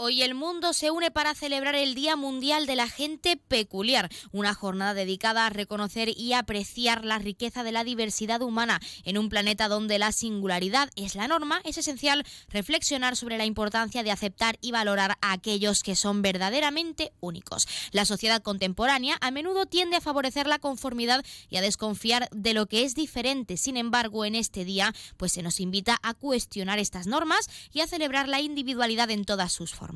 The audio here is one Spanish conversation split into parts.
Hoy el mundo se une para celebrar el Día Mundial de la Gente Peculiar, una jornada dedicada a reconocer y apreciar la riqueza de la diversidad humana en un planeta donde la singularidad es la norma. Es esencial reflexionar sobre la importancia de aceptar y valorar a aquellos que son verdaderamente únicos. La sociedad contemporánea a menudo tiende a favorecer la conformidad y a desconfiar de lo que es diferente. Sin embargo, en este día, pues se nos invita a cuestionar estas normas y a celebrar la individualidad en todas sus formas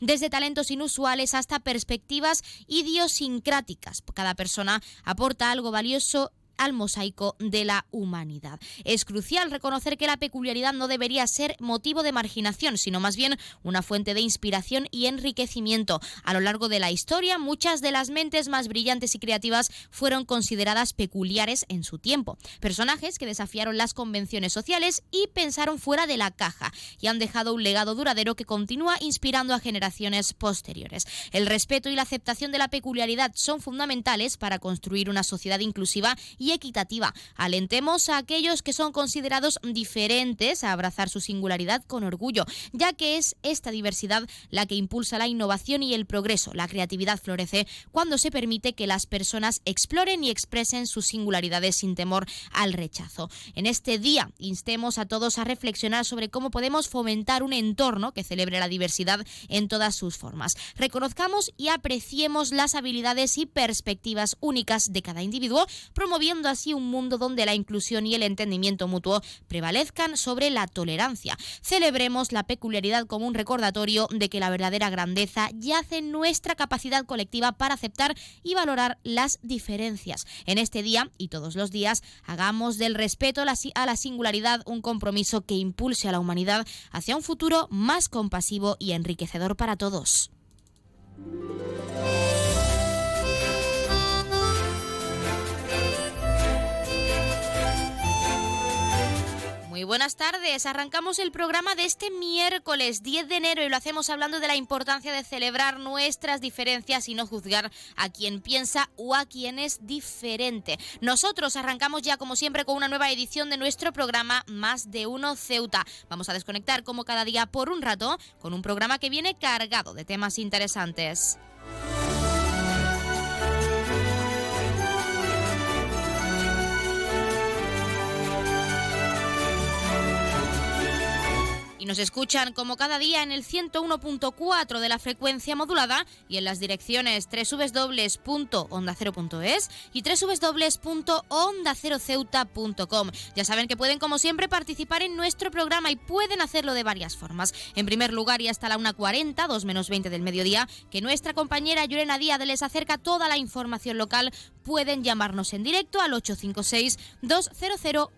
desde talentos inusuales hasta perspectivas idiosincráticas. Cada persona aporta algo valioso al mosaico de la humanidad. Es crucial reconocer que la peculiaridad no debería ser motivo de marginación, sino más bien una fuente de inspiración y enriquecimiento. A lo largo de la historia, muchas de las mentes más brillantes y creativas fueron consideradas peculiares en su tiempo. Personajes que desafiaron las convenciones sociales y pensaron fuera de la caja y han dejado un legado duradero que continúa inspirando a generaciones posteriores. El respeto y la aceptación de la peculiaridad son fundamentales para construir una sociedad inclusiva y equitativa. Alentemos a aquellos que son considerados diferentes a abrazar su singularidad con orgullo, ya que es esta diversidad la que impulsa la innovación y el progreso. La creatividad florece cuando se permite que las personas exploren y expresen sus singularidades sin temor al rechazo. En este día instemos a todos a reflexionar sobre cómo podemos fomentar un entorno que celebre la diversidad en todas sus formas. Reconozcamos y apreciemos las habilidades y perspectivas únicas de cada individuo, promoviendo así un mundo donde la inclusión y el entendimiento mutuo prevalezcan sobre la tolerancia. Celebremos la peculiaridad como un recordatorio de que la verdadera grandeza yace en nuestra capacidad colectiva para aceptar y valorar las diferencias. En este día y todos los días, hagamos del respeto a la singularidad un compromiso que impulse a la humanidad hacia un futuro más compasivo y enriquecedor para todos. Muy buenas tardes. Arrancamos el programa de este miércoles 10 de enero y lo hacemos hablando de la importancia de celebrar nuestras diferencias y no juzgar a quien piensa o a quien es diferente. Nosotros arrancamos ya como siempre con una nueva edición de nuestro programa Más de Uno Ceuta. Vamos a desconectar como cada día por un rato con un programa que viene cargado de temas interesantes. Nos escuchan como cada día en el 101.4 de la frecuencia modulada y en las direcciones www.ondacero.es y www.ondaceroceuta.com. Ya saben que pueden como siempre participar en nuestro programa y pueden hacerlo de varias formas. En primer lugar y hasta la 1.40, 2 menos 20 del mediodía, que nuestra compañera Llorena Díaz les acerca toda la información local, pueden llamarnos en directo al 856 200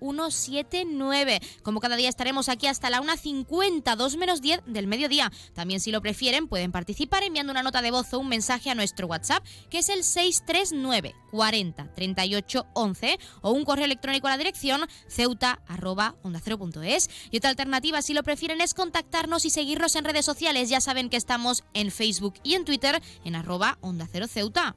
179. Como cada día estaremos aquí hasta la 1.50 cuenta 2 menos 10 del mediodía. También si lo prefieren pueden participar enviando una nota de voz o un mensaje a nuestro WhatsApp que es el 639 40 38 11 o un correo electrónico a la dirección ceuta arroba onda Y otra alternativa si lo prefieren es contactarnos y seguirnos en redes sociales. Ya saben que estamos en Facebook y en Twitter en arroba onda cero ceuta.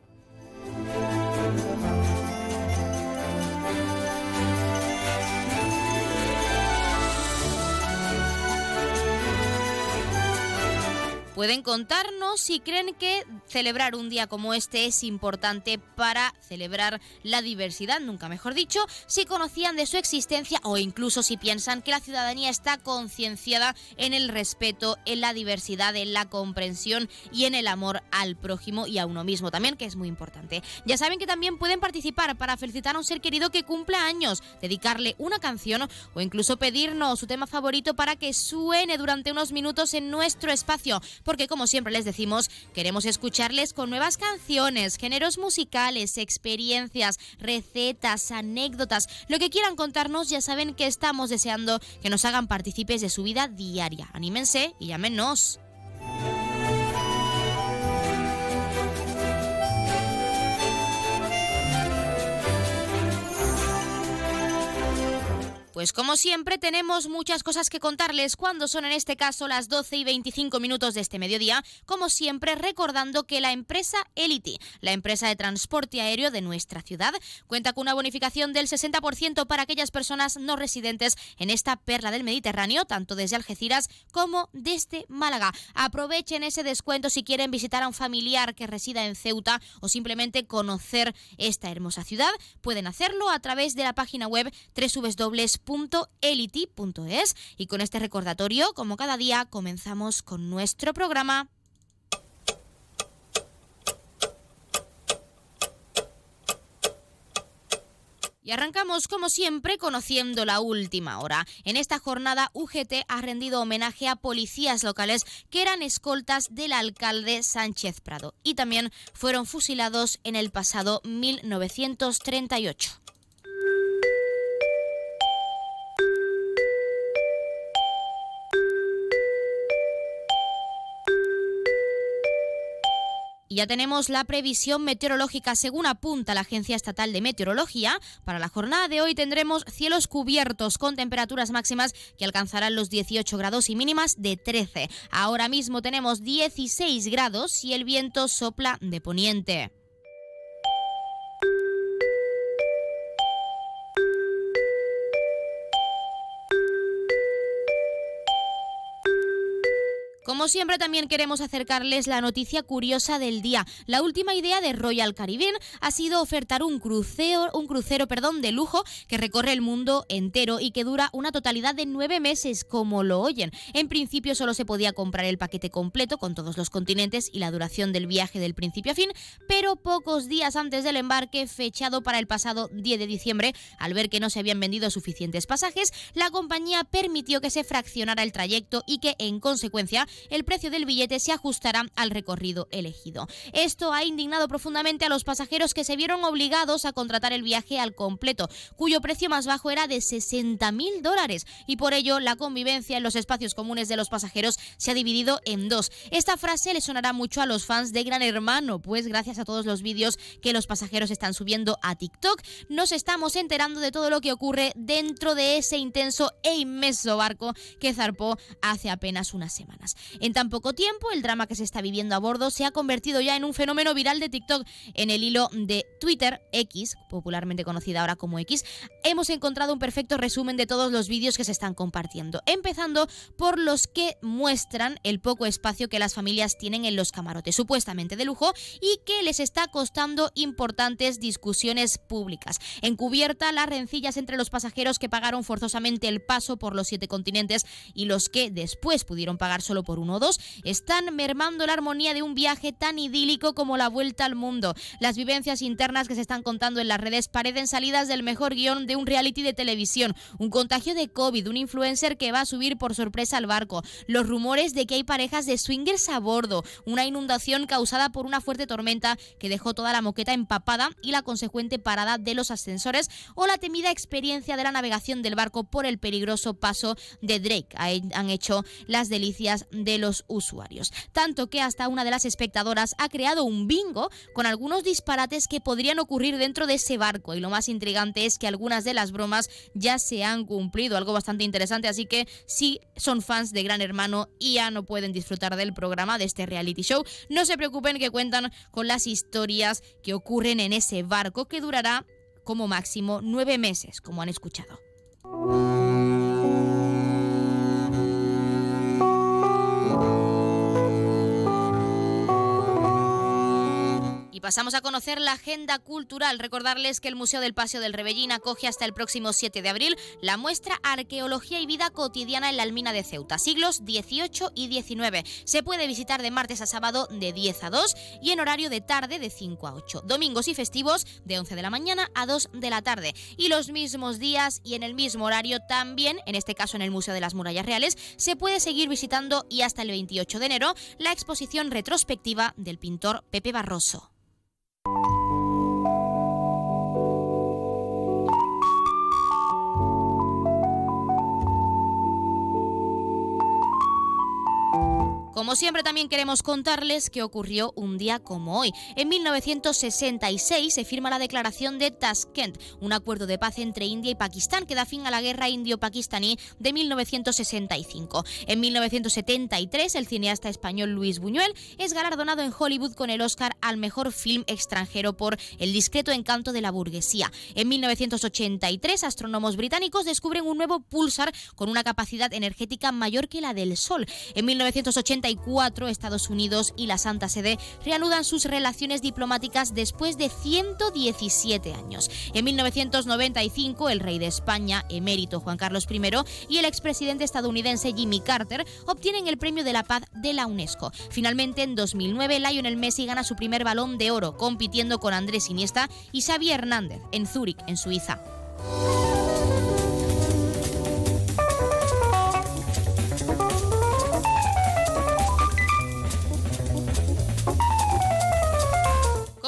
Pueden contarnos si creen que celebrar un día como este es importante para celebrar la diversidad, nunca mejor dicho, si conocían de su existencia o incluso si piensan que la ciudadanía está concienciada en el respeto, en la diversidad, en la comprensión y en el amor al prójimo y a uno mismo también, que es muy importante. Ya saben que también pueden participar para felicitar a un ser querido que cumpla años, dedicarle una canción o incluso pedirnos su tema favorito para que suene durante unos minutos en nuestro espacio porque como siempre les decimos, queremos escucharles con nuevas canciones, géneros musicales, experiencias, recetas, anécdotas, lo que quieran contarnos, ya saben que estamos deseando que nos hagan partícipes de su vida diaria. Anímense y llámenos. Pues como siempre tenemos muchas cosas que contarles cuando son en este caso las 12 y 25 minutos de este mediodía, como siempre recordando que la empresa Elity, la empresa de transporte aéreo de nuestra ciudad, cuenta con una bonificación del 60% para aquellas personas no residentes en esta perla del Mediterráneo, tanto desde Algeciras como desde Málaga. Aprovechen ese descuento si quieren visitar a un familiar que resida en Ceuta o simplemente conocer esta hermosa ciudad, pueden hacerlo a través de la página web www www.elity.es y con este recordatorio, como cada día, comenzamos con nuestro programa. Y arrancamos, como siempre, conociendo la última hora. En esta jornada, UGT ha rendido homenaje a policías locales que eran escoltas del alcalde Sánchez Prado y también fueron fusilados en el pasado 1938. Ya tenemos la previsión meteorológica según apunta la Agencia Estatal de Meteorología. Para la jornada de hoy tendremos cielos cubiertos con temperaturas máximas que alcanzarán los 18 grados y mínimas de 13. Ahora mismo tenemos 16 grados y el viento sopla de poniente. Como siempre también queremos acercarles la noticia curiosa del día. La última idea de Royal Caribbean ha sido ofertar un crucero, un crucero perdón, de lujo que recorre el mundo entero y que dura una totalidad de nueve meses, como lo oyen. En principio solo se podía comprar el paquete completo con todos los continentes y la duración del viaje del principio a fin, pero pocos días antes del embarque, fechado para el pasado 10 de diciembre, al ver que no se habían vendido suficientes pasajes, la compañía permitió que se fraccionara el trayecto y que, en consecuencia, el precio del billete se ajustará al recorrido elegido. Esto ha indignado profundamente a los pasajeros que se vieron obligados a contratar el viaje al completo, cuyo precio más bajo era de 60 mil dólares y por ello la convivencia en los espacios comunes de los pasajeros se ha dividido en dos. Esta frase le sonará mucho a los fans de Gran Hermano, pues gracias a todos los vídeos que los pasajeros están subiendo a TikTok, nos estamos enterando de todo lo que ocurre dentro de ese intenso e inmenso barco que zarpó hace apenas unas semanas. En tan poco tiempo, el drama que se está viviendo a bordo se ha convertido ya en un fenómeno viral de TikTok. En el hilo de Twitter, X, popularmente conocida ahora como X, hemos encontrado un perfecto resumen de todos los vídeos que se están compartiendo, empezando por los que muestran el poco espacio que las familias tienen en los camarotes, supuestamente de lujo, y que les está costando importantes discusiones públicas. Encubierta las rencillas entre los pasajeros que pagaron forzosamente el paso por los siete continentes y los que después pudieron pagar solo por uno o dos, están mermando la armonía de un viaje tan idílico como la vuelta al mundo. Las vivencias internas que se están contando en las redes parecen salidas del mejor guion de un reality de televisión, un contagio de COVID, un influencer que va a subir por sorpresa al barco, los rumores de que hay parejas de swingers a bordo, una inundación causada por una fuerte tormenta que dejó toda la moqueta empapada y la consecuente parada de los ascensores o la temida experiencia de la navegación del barco por el peligroso paso de Drake. Han hecho las delicias de los usuarios. Tanto que hasta una de las espectadoras ha creado un bingo con algunos disparates que podrían ocurrir dentro de ese barco. Y lo más intrigante es que algunas de las bromas ya se han cumplido, algo bastante interesante. Así que si son fans de Gran Hermano y ya no pueden disfrutar del programa, de este reality show, no se preocupen que cuentan con las historias que ocurren en ese barco que durará como máximo nueve meses, como han escuchado. Pasamos a conocer la agenda cultural. Recordarles que el Museo del Paseo del Rebellín acoge hasta el próximo 7 de abril la muestra Arqueología y Vida Cotidiana en la Almina de Ceuta, siglos XVIII y XIX. Se puede visitar de martes a sábado de 10 a 2 y en horario de tarde de 5 a 8. Domingos y festivos de 11 de la mañana a 2 de la tarde. Y los mismos días y en el mismo horario también, en este caso en el Museo de las Murallas Reales, se puede seguir visitando y hasta el 28 de enero la exposición retrospectiva del pintor Pepe Barroso. Como siempre también queremos contarles que ocurrió un día como hoy. En 1966 se firma la declaración de Tashkent, un acuerdo de paz entre India y Pakistán que da fin a la guerra indio-pakistaní de 1965. En 1973 el cineasta español Luis Buñuel es galardonado en Hollywood con el Oscar al mejor film extranjero por El discreto encanto de la burguesía. En 1983 astrónomos británicos descubren un nuevo pulsar con una capacidad energética mayor que la del Sol. En 1980 Estados Unidos y la Santa Sede reanudan sus relaciones diplomáticas después de 117 años. En 1995, el rey de España, emérito Juan Carlos I, y el expresidente estadounidense Jimmy Carter obtienen el Premio de la Paz de la UNESCO. Finalmente, en 2009, Lionel Messi gana su primer balón de oro, compitiendo con Andrés Iniesta y Xavi Hernández en Zúrich, en Suiza.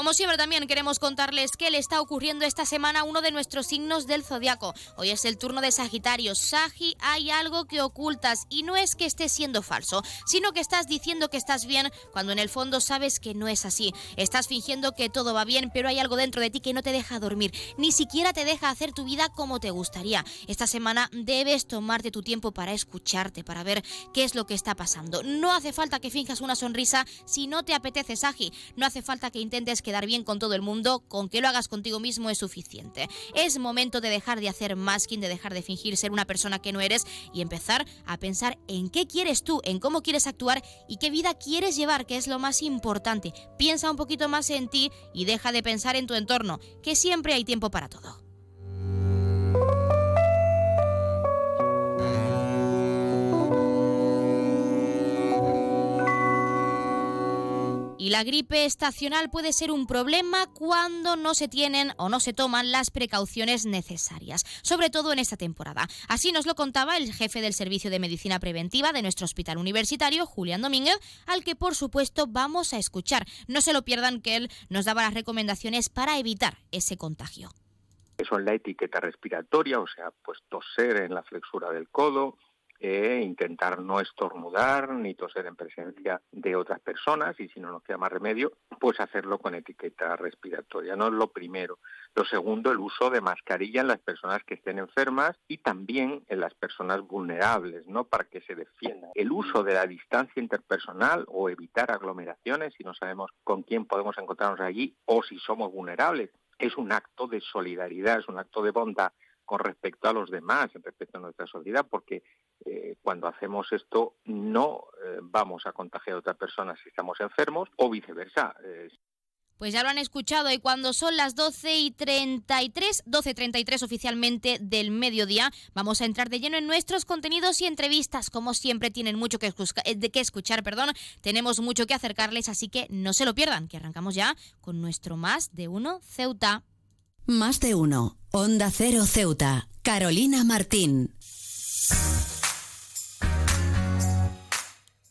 Como siempre también queremos contarles qué le está ocurriendo esta semana a uno de nuestros signos del zodiaco. Hoy es el turno de Sagitario. Sagi, hay algo que ocultas y no es que estés siendo falso, sino que estás diciendo que estás bien cuando en el fondo sabes que no es así. Estás fingiendo que todo va bien, pero hay algo dentro de ti que no te deja dormir, ni siquiera te deja hacer tu vida como te gustaría. Esta semana debes tomarte tu tiempo para escucharte, para ver qué es lo que está pasando. No hace falta que finjas una sonrisa si no te apetece, Sagi. No hace falta que intentes quedar bien con todo el mundo, con que lo hagas contigo mismo es suficiente. Es momento de dejar de hacer masking, de dejar de fingir ser una persona que no eres y empezar a pensar en qué quieres tú, en cómo quieres actuar y qué vida quieres llevar, que es lo más importante. Piensa un poquito más en ti y deja de pensar en tu entorno, que siempre hay tiempo para todo. Y la gripe estacional puede ser un problema cuando no se tienen o no se toman las precauciones necesarias, sobre todo en esta temporada. Así nos lo contaba el jefe del Servicio de Medicina Preventiva de nuestro hospital universitario, Julián Domínguez, al que por supuesto vamos a escuchar. No se lo pierdan que él nos daba las recomendaciones para evitar ese contagio. Son la etiqueta respiratoria, o sea, pues toser en la flexura del codo, e intentar no estornudar ni toser en presencia de otras personas y si no nos queda más remedio, pues hacerlo con etiqueta respiratoria. No es lo primero. Lo segundo, el uso de mascarilla en las personas que estén enfermas y también en las personas vulnerables, ¿no? Para que se defiendan. El uso de la distancia interpersonal o evitar aglomeraciones si no sabemos con quién podemos encontrarnos allí o si somos vulnerables es un acto de solidaridad, es un acto de bondad con respecto a los demás, respecto a nuestra sociedad, porque eh, cuando hacemos esto no eh, vamos a contagiar a otras personas si estamos enfermos o viceversa. Pues ya lo han escuchado y cuando son las 12 y 33, 12.33 oficialmente del mediodía, vamos a entrar de lleno en nuestros contenidos y entrevistas. Como siempre tienen mucho que, eh, que escuchar, perdón, tenemos mucho que acercarles, así que no se lo pierdan, que arrancamos ya con nuestro Más de Uno Ceuta. Más de Uno, Onda Cero Ceuta, Carolina Martín.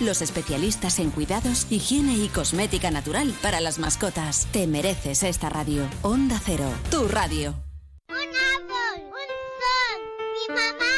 los especialistas en cuidados, higiene y cosmética natural para las mascotas. Te mereces esta radio. Onda Cero, tu radio. Un árbol, un sol, mi mamá,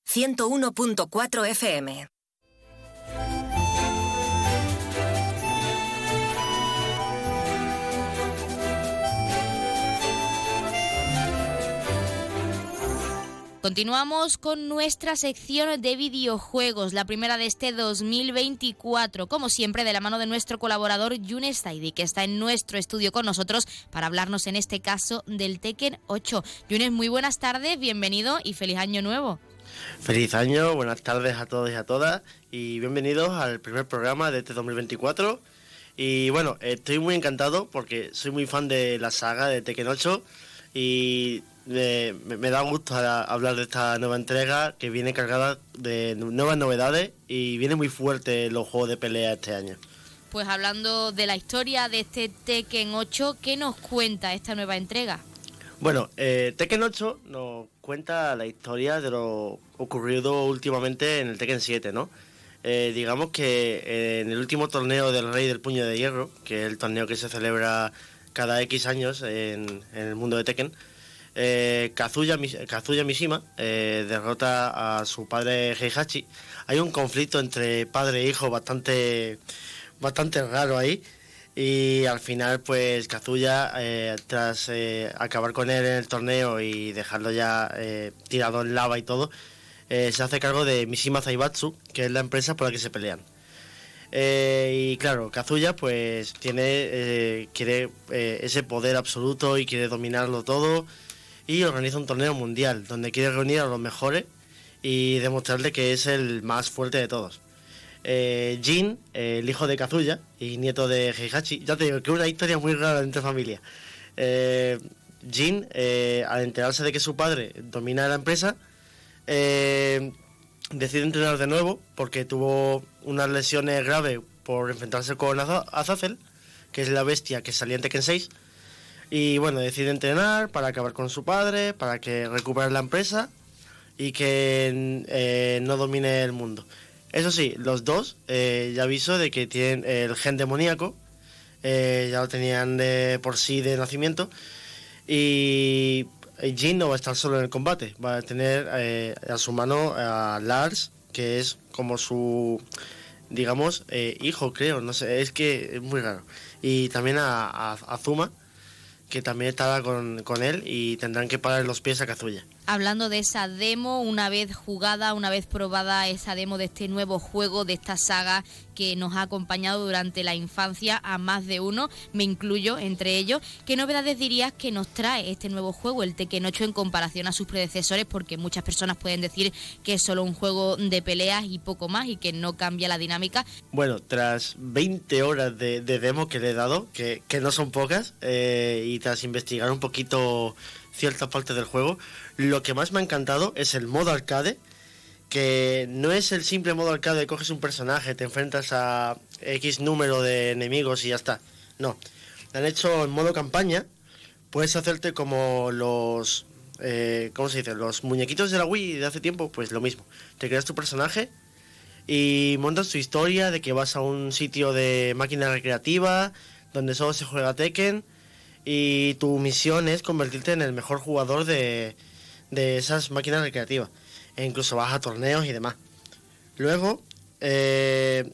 101.4 FM. Continuamos con nuestra sección de videojuegos, la primera de este 2024, como siempre de la mano de nuestro colaborador Yunes Zaidi, que está en nuestro estudio con nosotros para hablarnos en este caso del Tekken 8. Yunes, muy buenas tardes, bienvenido y feliz año nuevo. Feliz año, buenas tardes a todos y a todas y bienvenidos al primer programa de este 2024. Y bueno, estoy muy encantado porque soy muy fan de la saga de Tekken 8 y me, da gusto hablar de esta nueva entrega que viene cargada de nu- nuevas novedades y viene muy fuerte los juegos de pelea este año. Pues hablando de la historia de este Tekken 8, ¿qué nos cuenta esta nueva entrega? Bueno, eh, Tekken 8 nos cuenta la historia de lo ocurrido últimamente en el Tekken 7, ¿no? Eh, digamos que eh, en el último torneo del Rey del Puño de Hierro, que es el torneo que se celebra cada X años en, el mundo de Tekken, Kazuya, Kazuya Mishima derrota a su padre Heihachi. Hay un conflicto entre padre e hijo bastante, bastante raro ahí. Y al final, pues Kazuya, eh, tras eh, acabar con él en el torneo y dejarlo ya eh, tirado en lava y todo, se hace cargo de Mishima Zaibatsu, que es la empresa por la que se pelean. Y claro, Kazuya pues tiene quiere ese poder absoluto y quiere dominarlo todo y organiza un torneo mundial donde quiere reunir a los mejores y demostrarle que es el más fuerte de todos. Eh, Jin, eh, el hijo de Kazuya y nieto de Heihachi, ya te digo que una historia muy rara entre familia. Eh, Jin, eh, al enterarse de que su padre domina la empresa, eh, decide entrenar de nuevo porque tuvo unas lesiones graves por enfrentarse con Aza- Azazel, que es la bestia que salía en Tekken 6. Y bueno, decide entrenar para acabar con su padre, para que recupere la empresa y que no domine el mundo. Eso sí, los dos eh, ya aviso de que tienen el gen demoníaco, eh, ya lo tenían de por sí de nacimiento. Y Jin no va a estar solo en el combate, va a tener eh, a su mano a Lars, que es como su, digamos, hijo, creo, no sé, es que es muy raro. Y también a Zuma, que también estará con, con él y tendrán que parar los pies a Kazuya. Hablando de esa demo, una vez jugada, una vez probada esa demo de este nuevo juego, de esta saga que nos ha acompañado durante la infancia a más de uno, me incluyo entre ellos, ¿qué novedades dirías que nos trae este nuevo juego, el Tekken 8, en comparación a sus predecesores? Porque muchas personas pueden decir que es solo un juego de peleas y poco más y que no cambia la dinámica. Bueno, tras 20 horas de, de demo que le he dado, que, que no son pocas, eh, y tras investigar un poquito ciertas partes del juego, lo que más me ha encantado es el modo arcade, que no es el simple modo arcade, coges un personaje, te enfrentas a X número de enemigos y ya está. No, han hecho en modo campaña, puedes hacerte como los... eh, ¿Cómo se dice? Los muñequitos de la Wii de hace tiempo, pues lo mismo. Te creas tu personaje y montas tu historia de que vas a un sitio de máquina recreativa donde solo se juega Tekken y tu misión es convertirte en el mejor jugador de, de esas máquinas recreativas e incluso vas a torneos y demás. Luego, eh,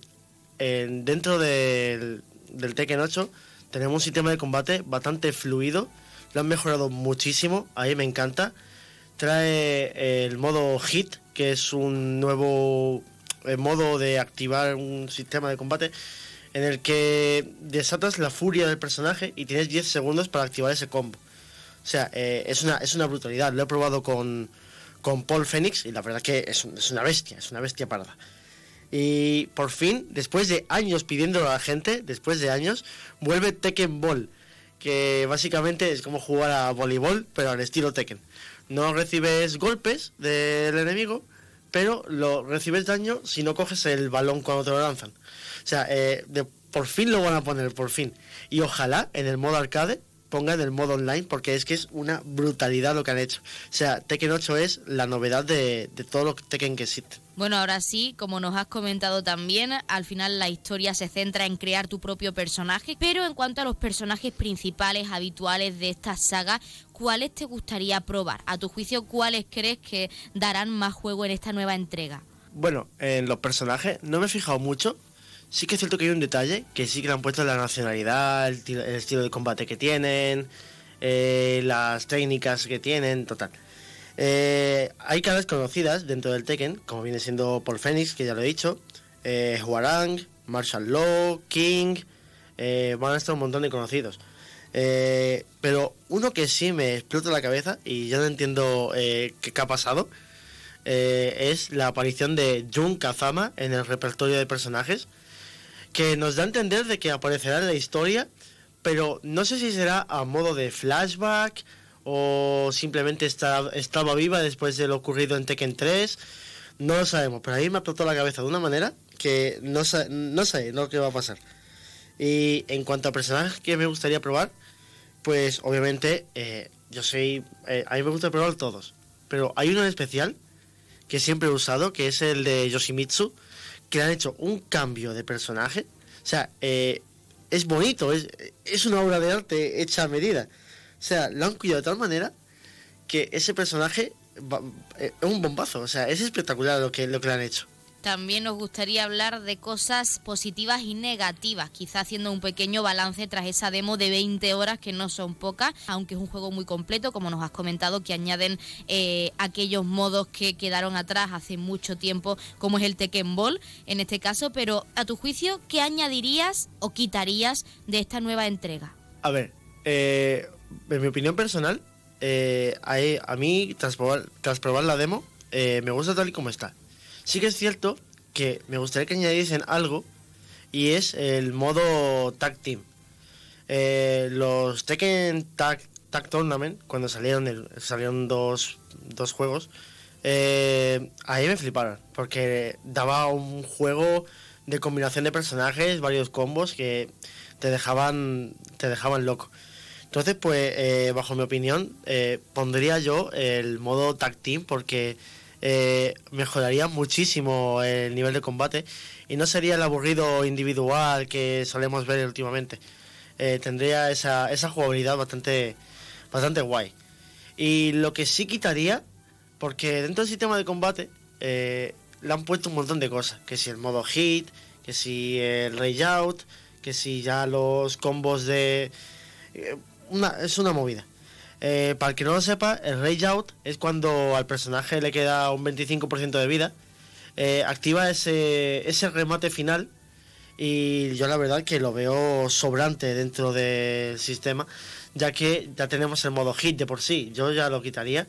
en- dentro del, del Tekken 8 tenemos un sistema de combate bastante fluido. Lo han mejorado muchísimo, a mí me encanta. Trae el modo Hit, que es un nuevo eh, modo de activar un sistema de combate en el que desatas la furia del personaje y tienes 10 segundos para activar ese combo. O sea, eh, es, una, es una brutalidad. Lo he probado con, con Paul Phoenix y la verdad que es, es una bestia, es una bestia parda. Y por fin, después de años pidiéndolo a la gente, después de años, vuelve Tekken Ball, que básicamente es como jugar a voleibol, pero al estilo Tekken. No recibes golpes del enemigo, pero lo recibes daño si no coges el balón cuando te lo lanzan. O sea, eh, de- por fin lo van a poner, por fin. Y ojalá en el modo arcade pongan el modo online, porque es que es una brutalidad lo que han hecho. O sea, Tekken 8 es la novedad de, de todo lo que Tekken que existe. Bueno, ahora sí, como nos has comentado también, al final la historia se centra en crear tu propio personaje, pero en cuanto a los personajes principales habituales de esta saga, ¿cuáles te gustaría probar? A tu juicio, ¿cuáles crees que darán más juego en esta nueva entrega? Bueno, en los personajes no me he fijado mucho. Sí que es cierto que hay un detalle, que sí que le han puesto la nacionalidad, el, ti- el estilo de combate que tienen, eh, las técnicas que tienen, total. Eh, hay caras conocidas dentro del Tekken, como viene siendo Paul Phoenix, que ya lo he dicho, eh, Huarang, Marshall Law, King, eh, van a estar un montón de conocidos. Eh, pero uno que sí me explota la cabeza y ya no entiendo eh, qué, qué ha pasado es la aparición de Jun Kazama en el repertorio de personajes, que nos da a entender de que aparecerá en la historia, pero no sé si será a modo de flashback o simplemente está, estaba viva después de lo ocurrido en Tekken 3. No lo sabemos, pero a mí me explotó la cabeza de una manera que no, sa- no sé lo que va a pasar. Y en cuanto a personajes que me gustaría probar, pues obviamente eh, yo soy... eh, a mí me gusta probar todos, pero hay uno en especial que siempre he usado, que es el de Yoshimitsu, que le han hecho un cambio de personaje. O sea, eh, es bonito, es, es una obra de arte hecha a medida. O sea, lo han cuidado de tal manera que ese personaje eh, es un bombazo. O sea, es espectacular lo que, lo que le han hecho. También nos gustaría hablar de cosas positivas y negativas, quizá haciendo un pequeño balance tras esa demo de 20 horas que no son pocas, aunque es un juego muy completo, como nos has comentado, que añaden eh, aquellos modos que quedaron atrás hace mucho tiempo, como es el Tekken Ball en este caso, pero a tu juicio, ¿qué añadirías o quitarías de esta nueva entrega? A ver, eh, en mi opinión personal, eh, a, a mí, tras probar, tras probar la demo, eh, me gusta tal y como está. Sí que es cierto que me gustaría que añadiesen algo y es el modo Tag Team. Eh, los Tekken Tag, Tag Tournament, cuando salieron, el- salieron dos, dos juegos, eh, ahí me fliparon, porque daba un juego de combinación de personajes, varios combos que te dejaban, te dejaban loco. Entonces, pues, eh, bajo mi opinión, pondría yo el modo Tag Team porque eh, mejoraría muchísimo el nivel de combate y no sería el aburrido individual que solemos ver últimamente. Eh, tendría esa, esa jugabilidad bastante, bastante guay. Y lo que sí quitaría, porque dentro del sistema de combate eh, le han puesto un montón de cosas, que si el modo hit, que si el layout, que si ya los combos de... es una movida. Eh, para el que no lo sepa, el Rage Out es cuando al personaje le queda un 25% de vida. eh, activa ese, ese remate final. Y yo la verdad que lo veo sobrante dentro del sistema. Ya que ya tenemos el modo hit de por sí. Yo ya lo quitaría.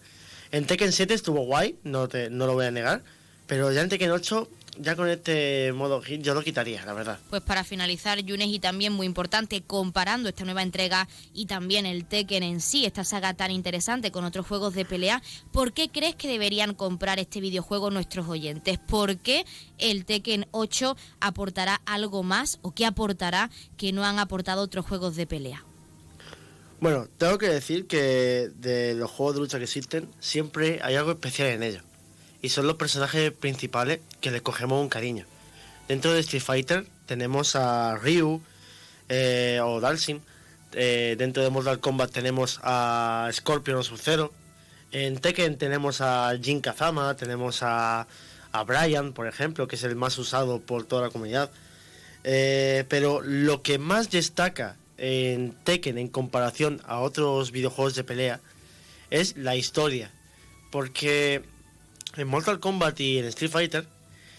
En Tekken 7 estuvo guay, no, te, no lo voy a negar. Pero ya en Tekken 8, ya con este modo hit, yo lo quitaría, la verdad. Pues para finalizar, Yunes, y también muy importante, comparando esta nueva entrega y también el Tekken en sí, esta saga tan interesante con otros juegos de pelea, ¿por qué crees que deberían comprar este videojuego nuestros oyentes? ¿Por qué el Tekken 8 aportará algo más o qué aportará que no han aportado otros juegos de pelea? Bueno, tengo que decir que de los juegos de lucha que existen, siempre hay algo especial en ellos. Y son los personajes principales que le cogemos un cariño. Dentro de Street Fighter tenemos a Ryu eh, o Dalsim. Eh, dentro de Mortal Kombat tenemos a Scorpion o Sub-Zero. En Tekken tenemos a Jin Kazama, tenemos a, a Brian, por ejemplo, que es el más usado por toda la comunidad. Eh, pero lo que más destaca en Tekken en comparación a otros videojuegos de pelea es la historia. Porque en Mortal Kombat y en Street Fighter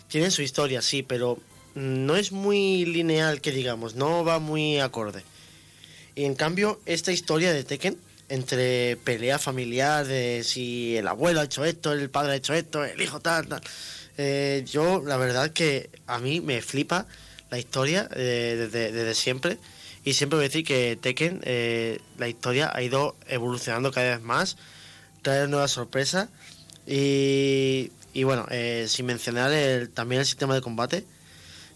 tienen su historia, sí, pero no es muy lineal que digamos, no va muy acorde. Y en cambio, esta historia de Tekken, entre pelea familiar, de si el abuelo ha hecho esto, el padre ha hecho esto, el hijo tal, tal. Eh, yo, la verdad que a mí me flipa la historia eh, desde, siempre. Y siempre voy a decir que Tekken, eh, la historia ha ido evolucionando cada vez más, trae nuevas sorpresas. Y, bueno, sin mencionar el, también el sistema de combate,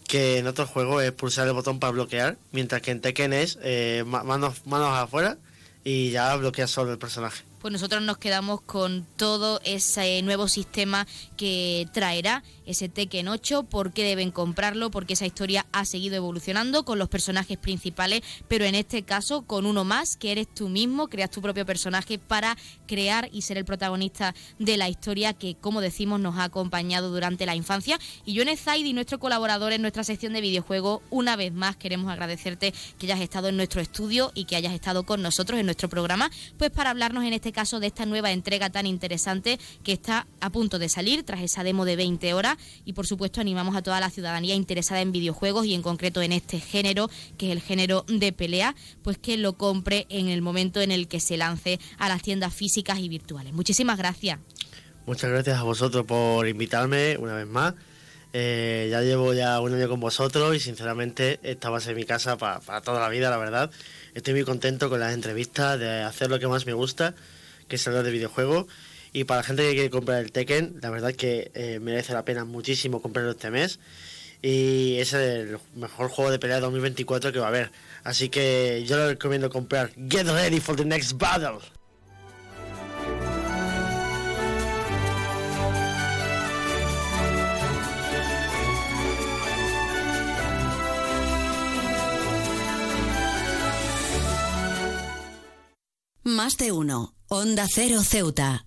que en otros juegos es pulsar el botón para bloquear, mientras que en Tekken es manos, manos afuera y ya bloquea solo el personaje. Pues nosotros nos quedamos con todo ese nuevo sistema que traerá ese Tekken 8, por qué deben comprarlo, porque esa historia ha seguido evolucionando con los personajes principales, pero en este caso con uno más, que eres tú mismo, creas tu propio personaje para crear y ser el protagonista de la historia que, como decimos, nos ha acompañado durante la infancia. Y yo en Zaid nuestro colaborador en nuestra sección de videojuegos, una vez más queremos agradecerte que hayas estado en nuestro estudio y que hayas estado con nosotros en nuestro programa, pues para hablarnos en este caso de esta nueva entrega tan interesante que está a punto de salir tras esa demo de 20 horas y por supuesto animamos a toda la ciudadanía interesada en videojuegos y en concreto en este género que es el género de pelea pues que lo compre en el momento en el que se lance a las tiendas físicas y virtuales. Muchísimas gracias. Muchas gracias a vosotros por invitarme una vez más. Eh, ya llevo ya un año con vosotros y sinceramente esta va a ser mi casa para, para toda la vida, la verdad. Estoy muy contento con las entrevistas, de hacer lo que más me gusta que es hablar de videojuegos. Y para la gente que quiere comprar el Tekken, la verdad que eh, merece la pena muchísimo comprarlo este mes. Y es el mejor juego de pelea de 2024 que va a haber. Así que yo lo recomiendo comprar. Get ready for the next battle. Más de uno. Onda Cero Ceuta.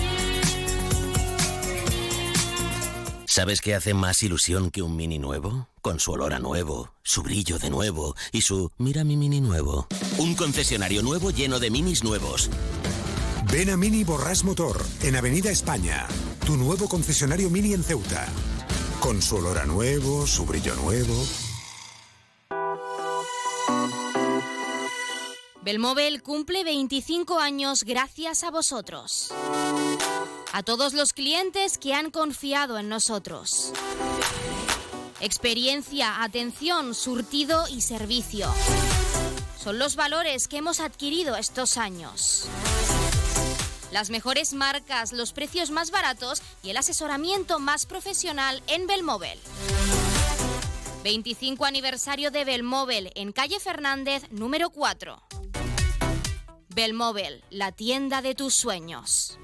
¿Sabes qué hace más ilusión que un mini nuevo? Con su olor a nuevo, su brillo de nuevo y su mira mi mini nuevo. Un concesionario nuevo lleno de minis nuevos. Ven a Mini Borras Motor, en Avenida España. Tu nuevo concesionario Mini en Ceuta. Con su olor a nuevo, su brillo nuevo. Belmóvil cumple 25 años gracias a vosotros a todos los clientes que han confiado en nosotros. Experiencia, atención, surtido y servicio. Son los valores que hemos adquirido estos años. Las mejores marcas, los precios más baratos y el asesoramiento más profesional en Belmóvil. 25 aniversario de Belmóvil en calle Fernández número 4. Belmóvil, la tienda de tus sueños.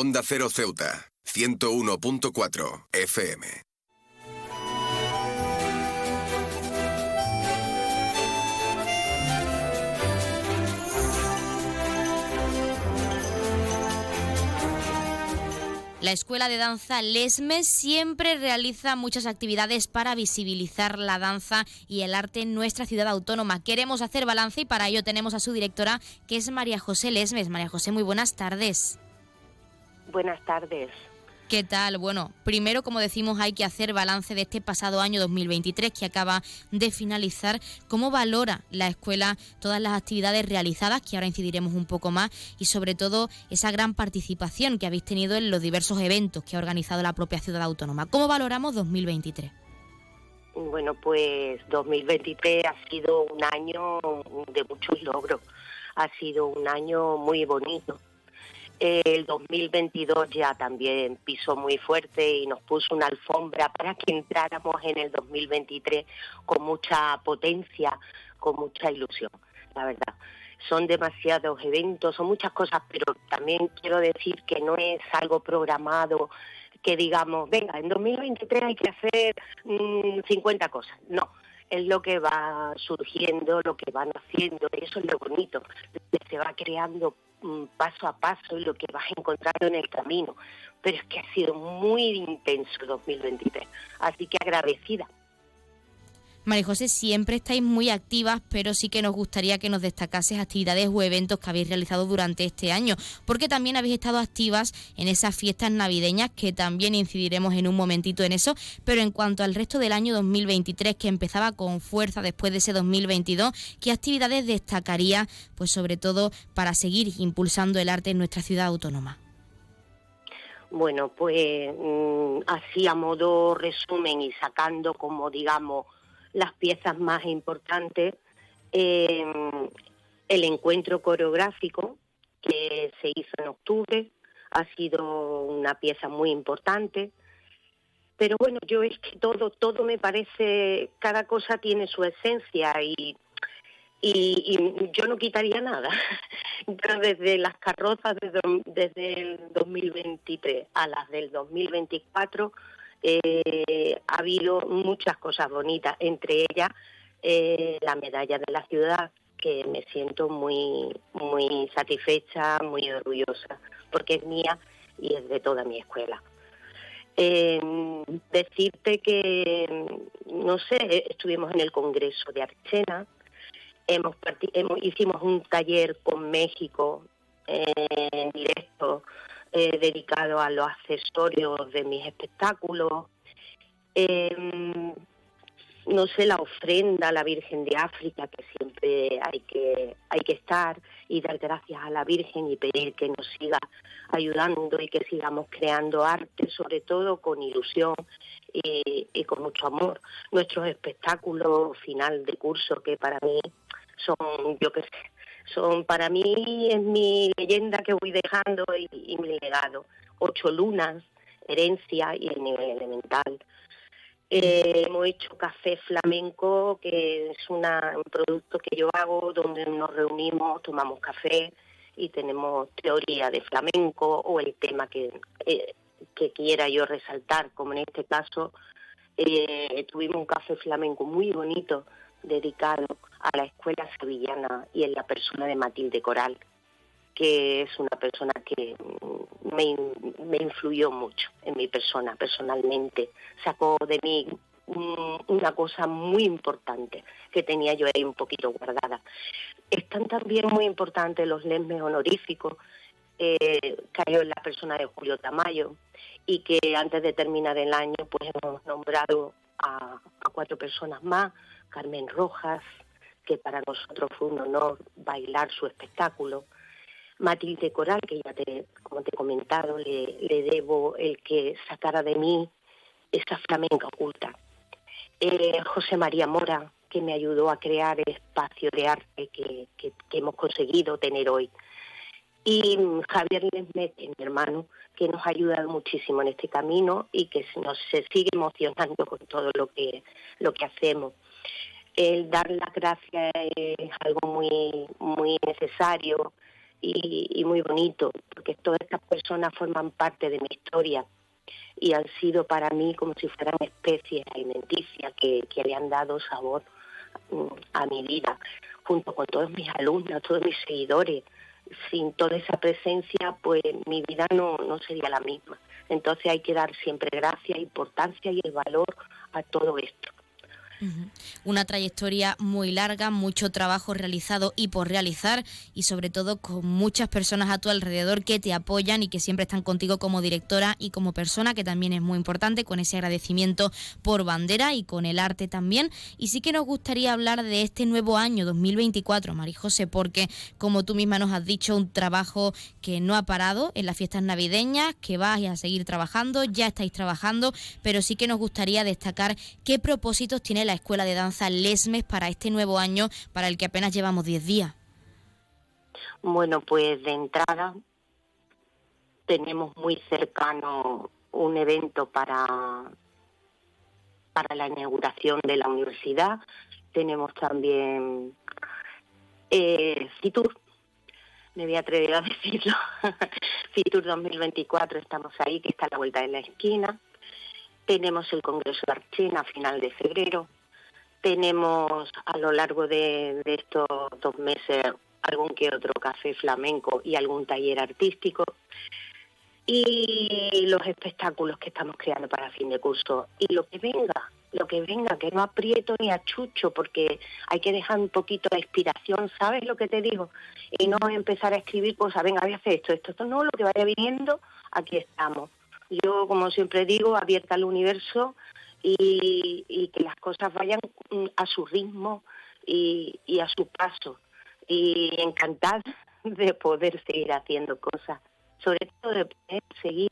Onda Cero Ceuta, 101.4 FM. La Escuela de Danza Lesmes siempre realiza muchas actividades para visibilizar la danza y el arte en nuestra ciudad autónoma. Queremos hacer balance y para ello tenemos a su directora, que es María José Lesmes. María José, muy buenas tardes. Buenas tardes. ¿Qué tal? Bueno, primero, como decimos, hay que hacer balance de este pasado año 2023 que acaba de finalizar. ¿Cómo valora la escuela todas las actividades realizadas, que ahora incidiremos un poco más, y sobre todo esa gran participación que habéis tenido en los diversos eventos que ha organizado la propia ciudad autónoma? ¿Cómo valoramos 2023? Bueno, pues 2023 ha sido un año de muchos logros, ha sido un año muy bonito el 2022 ya también pisó muy fuerte y nos puso una alfombra para que entráramos en el 2023 con mucha potencia, con mucha ilusión, la verdad. Son demasiados eventos, son muchas cosas, pero también quiero decir que no es algo programado que digamos, venga, en 2023 hay que hacer 50 mm, cosas. No, es lo que va surgiendo, lo que van haciendo, eso es lo bonito, que se va creando mm, paso a paso y lo que vas encontrando en el camino. Pero es que ha sido muy intenso 2023, así que agradecida María José, siempre estáis muy activas, pero sí que nos gustaría que nos destacases actividades o eventos que habéis realizado durante este año, porque también habéis estado activas en esas fiestas navideñas, que también incidiremos en un momentito en eso, pero en cuanto al resto del año 2023, que empezaba con fuerza después de ese 2022, ¿qué actividades destacaría, pues sobre todo para seguir impulsando el arte en nuestra ciudad autónoma? Bueno, pues mm, así a modo resumen y sacando como digamos las piezas más importantes. Em, el encuentro coreográfico que se hizo en octubre ha sido una pieza muy importante. Pero bueno, yo es que todo, todo me parece, cada cosa tiene su esencia y, y, yo no quitaría nada. Pero desde las carrozas desde, desde el 2023 a las del 2024 eh, ha habido muchas cosas bonitas, entre ellas eh, la medalla de la ciudad, que me siento muy, muy satisfecha, muy orgullosa, porque es mía y es de toda mi escuela. Eh, decirte que, no sé, estuvimos en el Congreso de Archena, hemos, hicimos un taller con México en directo eh, dedicado a los accesorios de mis espectáculos. Em, no sé, la ofrenda a la Virgen de África, que siempre hay que, hay que estar y dar gracias a la Virgen y pedir que nos siga ayudando y que sigamos creando arte, sobre todo con ilusión y, con mucho amor. Nuestros espectáculos final de curso, que para mí son, yo qué sé, son para mí es mi leyenda que voy dejando y, mi legado. Ocho lunas, herencia y el nivel elemental. Eh, hemos hecho café flamenco, que es un producto que yo hago donde nos reunimos, tomamos café y tenemos teoría de flamenco o el tema que, eh, que quiera yo resaltar, como en este caso eh, tuvimos un café flamenco muy bonito dedicado a la escuela sevillana y en la persona de Matilde Coral, que es una persona que me, me influyó mucho en mi persona, personalmente. Sacó de mí una cosa muy importante que tenía yo ahí un poquito guardada. Están también muy importantes los lesmes honoríficos eh, cayó en la persona de Julio Tamayo y que antes de terminar el año pues hemos nombrado a cuatro personas más Carmen Rojas, que para nosotros fue un honor bailar su espectáculo. Matilde Coral, que ya te, como te he comentado, le, debo el que sacara de mí esa flamenca oculta. Eh, José María Mora, que me ayudó a crear el espacio de arte que, hemos conseguido tener hoy. Y Javier Lesmete, mi hermano, que nos ha ayudado muchísimo en este camino y que nos se sigue emocionando con todo lo que, lo que hacemos el dar las gracias es algo muy, muy necesario y, muy bonito, porque todas estas personas forman parte de mi historia y han sido para mí como si fueran especies alimenticias que, que le han dado sabor mm, a mi vida, junto con todos mis alumnos, todos mis seguidores. Sin toda esa presencia, pues mi vida no, no sería la misma. Entonces hay que dar siempre gracia, importancia y el valor a todo esto. Una trayectoria muy larga, mucho trabajo realizado y por realizar y sobre todo con muchas personas a tu alrededor que te apoyan y que siempre están contigo como directora y como persona, que también es muy importante, con ese agradecimiento por bandera y con el arte también. Y sí que nos gustaría hablar de este nuevo año 2024, Marijose, porque como tú misma nos has dicho, un trabajo que no ha parado en las fiestas navideñas, que vais a seguir trabajando, ya estáis trabajando, pero sí que nos gustaría destacar qué propósitos tiene la Escuela de Danza Lesmes para este nuevo año, para el que apenas llevamos 10 días. Bueno, pues de entrada tenemos muy cercano un evento para, para la inauguración de la universidad. Tenemos también eh, FITUR, me voy a atrever a decirlo, FITUR 2024, estamos ahí, que está a la vuelta de la esquina. Tenemos el Congreso de Archena a final de febrero. Tenemos a lo largo de, estos dos meses algún que otro café flamenco y algún taller artístico y los espectáculos que estamos creando para fin de curso y lo que venga, lo que venga, que no aprieto ni achucho porque hay que dejar un poquito de inspiración, ¿sabes lo que te digo? Y no empezar a escribir cosas, venga, voy a hacer esto, esto, esto no, lo que vaya viniendo, aquí estamos. Yo, como siempre digo, abierta al universo y, y que las cosas vayan mm, a su ritmo y, y a su paso y encantada de poder seguir haciendo cosas, sobre todo de poder seguir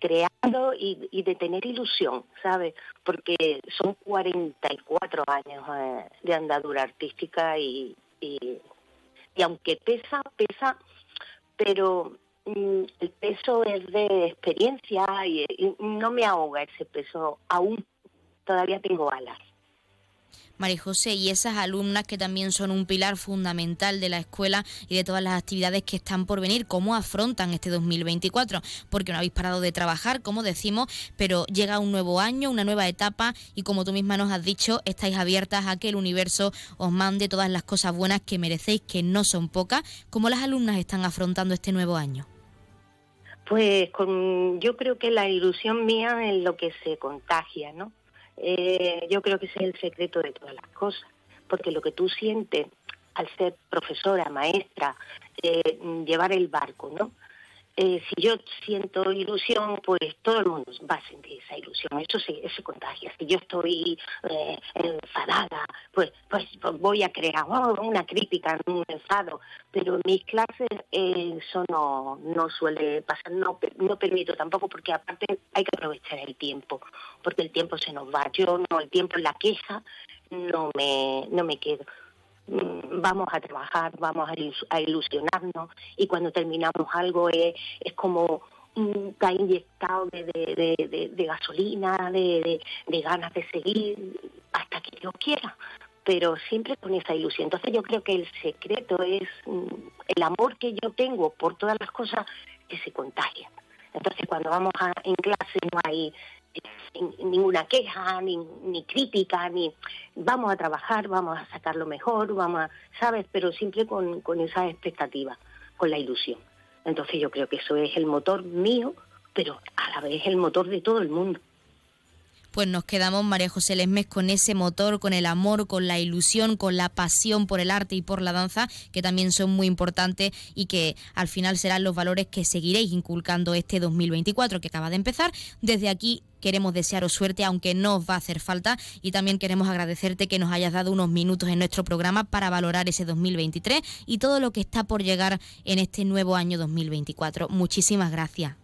creando y, de tener ilusión, ¿sabes? Porque son 44 años eh, de andadura artística y, y, aunque pesa, pesa, pero mm, el peso es de experiencia y no me ahoga ese peso, aún todavía tengo alas. María José, y esas alumnas que también son un pilar fundamental de la escuela y de todas las actividades que están por venir, ¿cómo afrontan este 2024? Porque no habéis parado de trabajar, como decimos, pero llega un nuevo año, una nueva etapa y como tú misma nos has dicho, estáis abiertas a que el universo os mande todas las cosas buenas que merecéis, que no son pocas. ¿Cómo las alumnas están afrontando este nuevo año? Pues con, yo creo que la ilusión mía es lo que se contagia, ¿no? Eh, yo creo que ese es el secreto de todas las cosas, porque lo que tú sientes al ser profesora, maestra, eh, llevar el barco, ¿no? Eh, si yo siento ilusión, pues todo el mundo va a sentir esa ilusión, eso se, eso contagia. Si yo estoy eh, enfadada, pues, pues, pues voy a crear oh, una crítica, un enfado, pero en mis clases eh, eso no, no suele pasar, no, no permito tampoco, porque aparte hay que aprovechar el tiempo, porque el tiempo se nos va. Yo no, el tiempo en la queja no me, no me quedo. Mm, vamos a trabajar, vamos a ilusionarnos y cuando terminamos algo es, es como está inyectado de, de, gasolina, de, ganas de seguir hasta que Dios quiera, pero siempre con esa ilusión. Entonces yo creo que el secreto es mm, el amor que yo tengo por todas las cosas que se contagia. Entonces cuando vamos a, en clase no hay ninguna queja, ni, crítica, ni vamos a trabajar, vamos a sacarlo mejor, vamos a, ¿sabes? Pero siempre con, con esa expectativa, con la ilusión. Entonces yo creo que eso es el motor mío, pero a la vez el motor de todo el mundo pues nos quedamos, María José Lesmes, con ese motor, con el amor, con la ilusión, con la pasión por el arte y por la danza, que también son muy importantes y que al final serán los valores que seguiréis inculcando este 2024 que acaba de empezar. Desde aquí queremos desearos suerte, aunque no os va a hacer falta, y también queremos agradecerte que nos hayas dado unos minutos en nuestro programa para valorar ese 2023 y todo lo que está por llegar en este nuevo año 2024. Muchísimas gracias.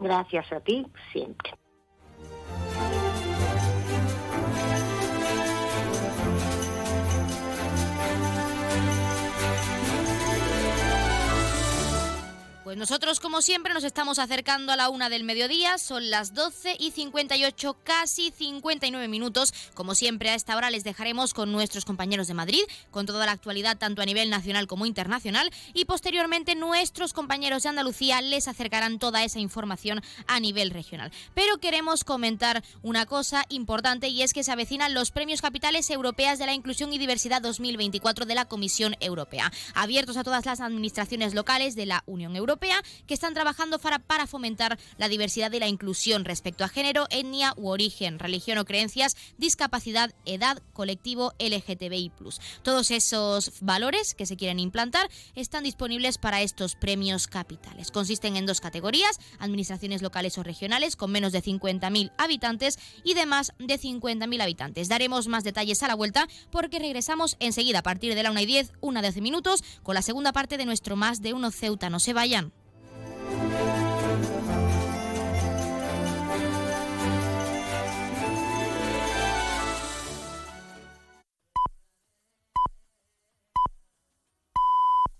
Gracias a ti siempre. Pues nosotros, como siempre, nos estamos acercando a la una del mediodía. Son las 12 y 58, casi 59 minutos. Como siempre, a esta hora les dejaremos con nuestros compañeros de Madrid, con toda la actualidad, tanto a nivel nacional como internacional. Y posteriormente, nuestros compañeros de Andalucía les acercarán toda esa información a nivel regional. Pero queremos comentar una cosa importante y es que se avecinan los premios capitales europeas de la inclusión y diversidad 2024 de la Comisión Europea, abiertos a todas las administraciones locales de la Unión Europea Europea que están trabajando para, fomentar la diversidad y la inclusión respecto a género, etnia u origen, religión o creencias, discapacidad, edad, colectivo LGTBI+. Todos esos valores que se quieren implantar están disponibles para estos premios capitales. Consisten en dos categorías, administraciones locales o regionales con menos de 50.000 habitantes y de más de 50.000 habitantes. Daremos más detalles a la vuelta porque regresamos enseguida a partir de la 1 y 10, una de 12 minutos, con la segunda parte de nuestro Más de Uno Ceuta. No se vayan.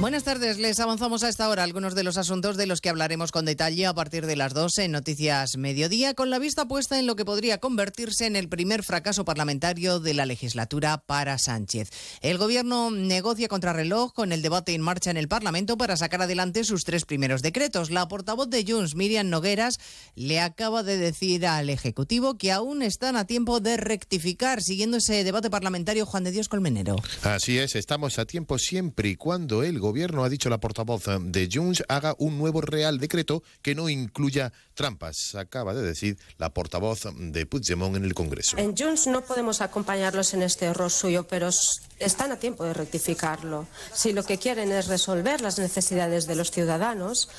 Buenas tardes, les avanzamos a esta hora algunos de los asuntos de los que hablaremos con detalle a partir de las 12 en Noticias Mediodía, con la vista puesta en lo que podría convertirse en el primer fracaso parlamentario de la legislatura para Sánchez. El Gobierno negocia contrarreloj con el debate en marcha en el Parlamento para sacar adelante sus tres primeros decretos. La portavoz de Junts, Miriam Nogueras, le acaba de decir al Ejecutivo que aún están a tiempo de rectificar, siguiendo ese debate parlamentario Juan de Dios Colmenero. Así es, estamos a tiempo siempre y cuando el gobierno, ha dicho la portavoz de Junts, haga un nuevo Real Decreto que no incluya trampas, acaba de decir la portavoz de Puigdemont en el Congreso. En Junts no podemos acompañarlos en este error suyo, pero están a tiempo de rectificarlo. Si lo que quieren es resolver las necesidades de los ciudadanos,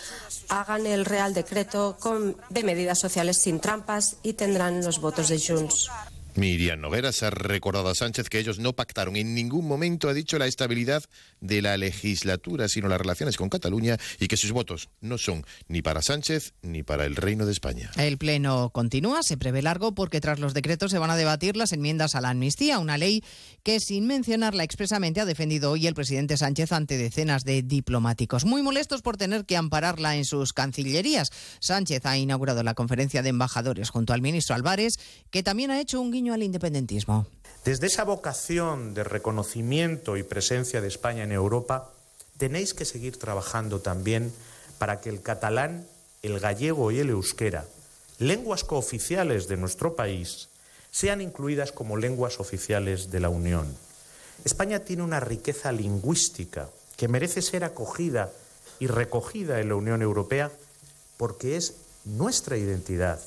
hagan el Real Decreto con, de medidas sociales sin trampas y tendrán los votos de Junts. Miriam Nogueras ha recordado a Sánchez que ellos no pactaron en ningún momento, ha dicho, la estabilidad de la legislatura, sino las relaciones con Cataluña y que sus votos no son ni para Sánchez ni para el Reino de España. El Pleno continúa, se prevé largo porque tras los decretos se van a debatir las enmiendas a la amnistía, una ley que sin mencionarla expresamente ha defendido hoy el presidente Sánchez ante decenas de diplomáticos, muy molestos por tener que ampararla en sus cancillerías. Sánchez ha inaugurado la conferencia de embajadores junto al ministro Álvarez, que también ha hecho un guiño al independentismo. Desde esa vocación de reconocimiento y presencia de España en Europa, tenéis que seguir trabajando también para que el catalán, el gallego y el euskera, lenguas cooficiales de nuestro país, sean incluidas como lenguas oficiales de la Unión. España tiene una riqueza lingüística que merece ser acogida y recogida en la Unión Europea porque es nuestra identidad,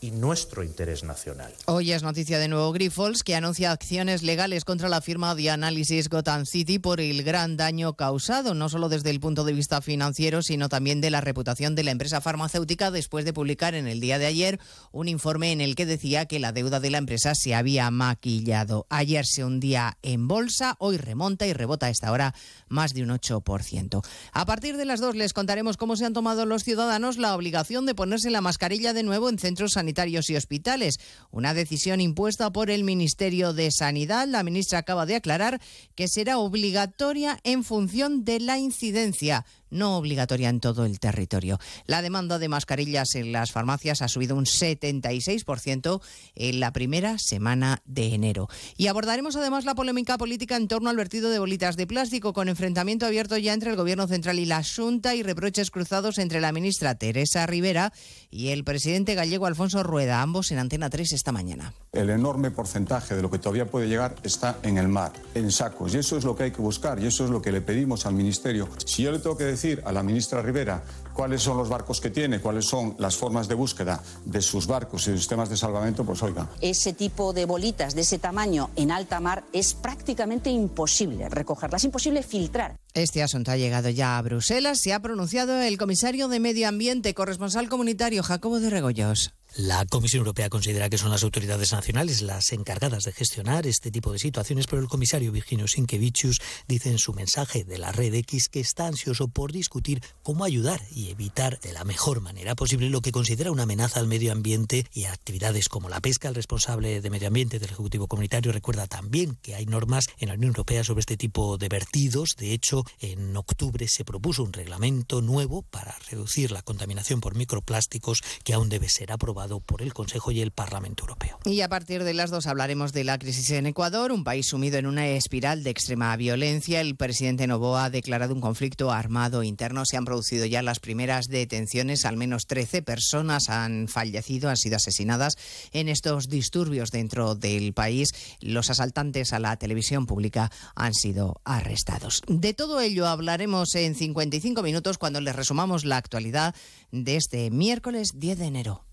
y nuestro interés nacional. Hoy es noticia de nuevo Grifols, que anuncia acciones legales contra la firma de análisis Gotham City por el gran daño causado, no solo desde el punto de vista financiero, sino también de la reputación de la empresa farmacéutica después de publicar en el día de ayer un informe en el que decía que la deuda de la empresa se había maquillado. Ayer se hundía en bolsa, hoy remonta y rebota a esta hora más de un 8%. A partir de las dos les contaremos cómo se han tomado los ciudadanos la obligación de ponerse la mascarilla de nuevo en centros sanitarios sanitarios y hospitales. Una decisión impuesta por el Ministerio de Sanidad. La ministra acaba de aclarar que será obligatoria en función de la incidencia no obligatoria en todo el territorio. La demanda de mascarillas en las farmacias ha subido un 76% en la primera semana de enero. Y abordaremos además la polémica política en torno al vertido de bolitas de plástico, con enfrentamiento abierto ya entre el Gobierno Central y la Junta y reproches cruzados entre la ministra Teresa Rivera y el presidente gallego Alfonso Rueda, ambos en Antena 3 esta mañana. El enorme porcentaje de lo que todavía puede llegar está en el mar, en sacos, y eso es lo que hay que buscar y eso es lo que le pedimos al Ministerio. Si yo le tengo que decir a la ministra Rivera cuáles son los barcos que tiene, cuáles son las formas de búsqueda de sus barcos y sistemas de salvamento, pues oiga. Ese tipo de bolitas de ese tamaño en alta mar es prácticamente imposible recogerlas, imposible filtrar. Este asunto ha llegado ya a Bruselas. Se ha pronunciado el comisario de Medio Ambiente, corresponsal comunitario Jacobo de Regoyos. La Comisión Europea considera que son las autoridades nacionales las encargadas de gestionar este tipo de situaciones, pero el comisario Virginio Sinkevičius dice en su mensaje de la Red X que está ansioso por discutir cómo ayudar y evitar de la mejor manera posible lo que considera una amenaza al medio ambiente y actividades como la pesca. El responsable de medio ambiente del Ejecutivo Comunitario recuerda también que hay normas en la Unión Europea sobre este tipo de vertidos. De hecho, en octubre se propuso un reglamento nuevo para reducir la contaminación por microplásticos que aún debe ser aprobado aprobado por el Consejo y el Parlamento Europeo. Y a partir de las dos hablaremos de la crisis en Ecuador, un país sumido en una espiral de extrema violencia. El presidente Novoa ha declarado un conflicto armado interno. Se han producido ya las primeras detenciones. Al menos 13 personas han fallecido, han sido asesinadas en estos disturbios dentro del país. Los asaltantes a la televisión pública han sido arrestados. De todo ello hablaremos en 55 minutos cuando les resumamos la actualidad de este miércoles 10 de enero.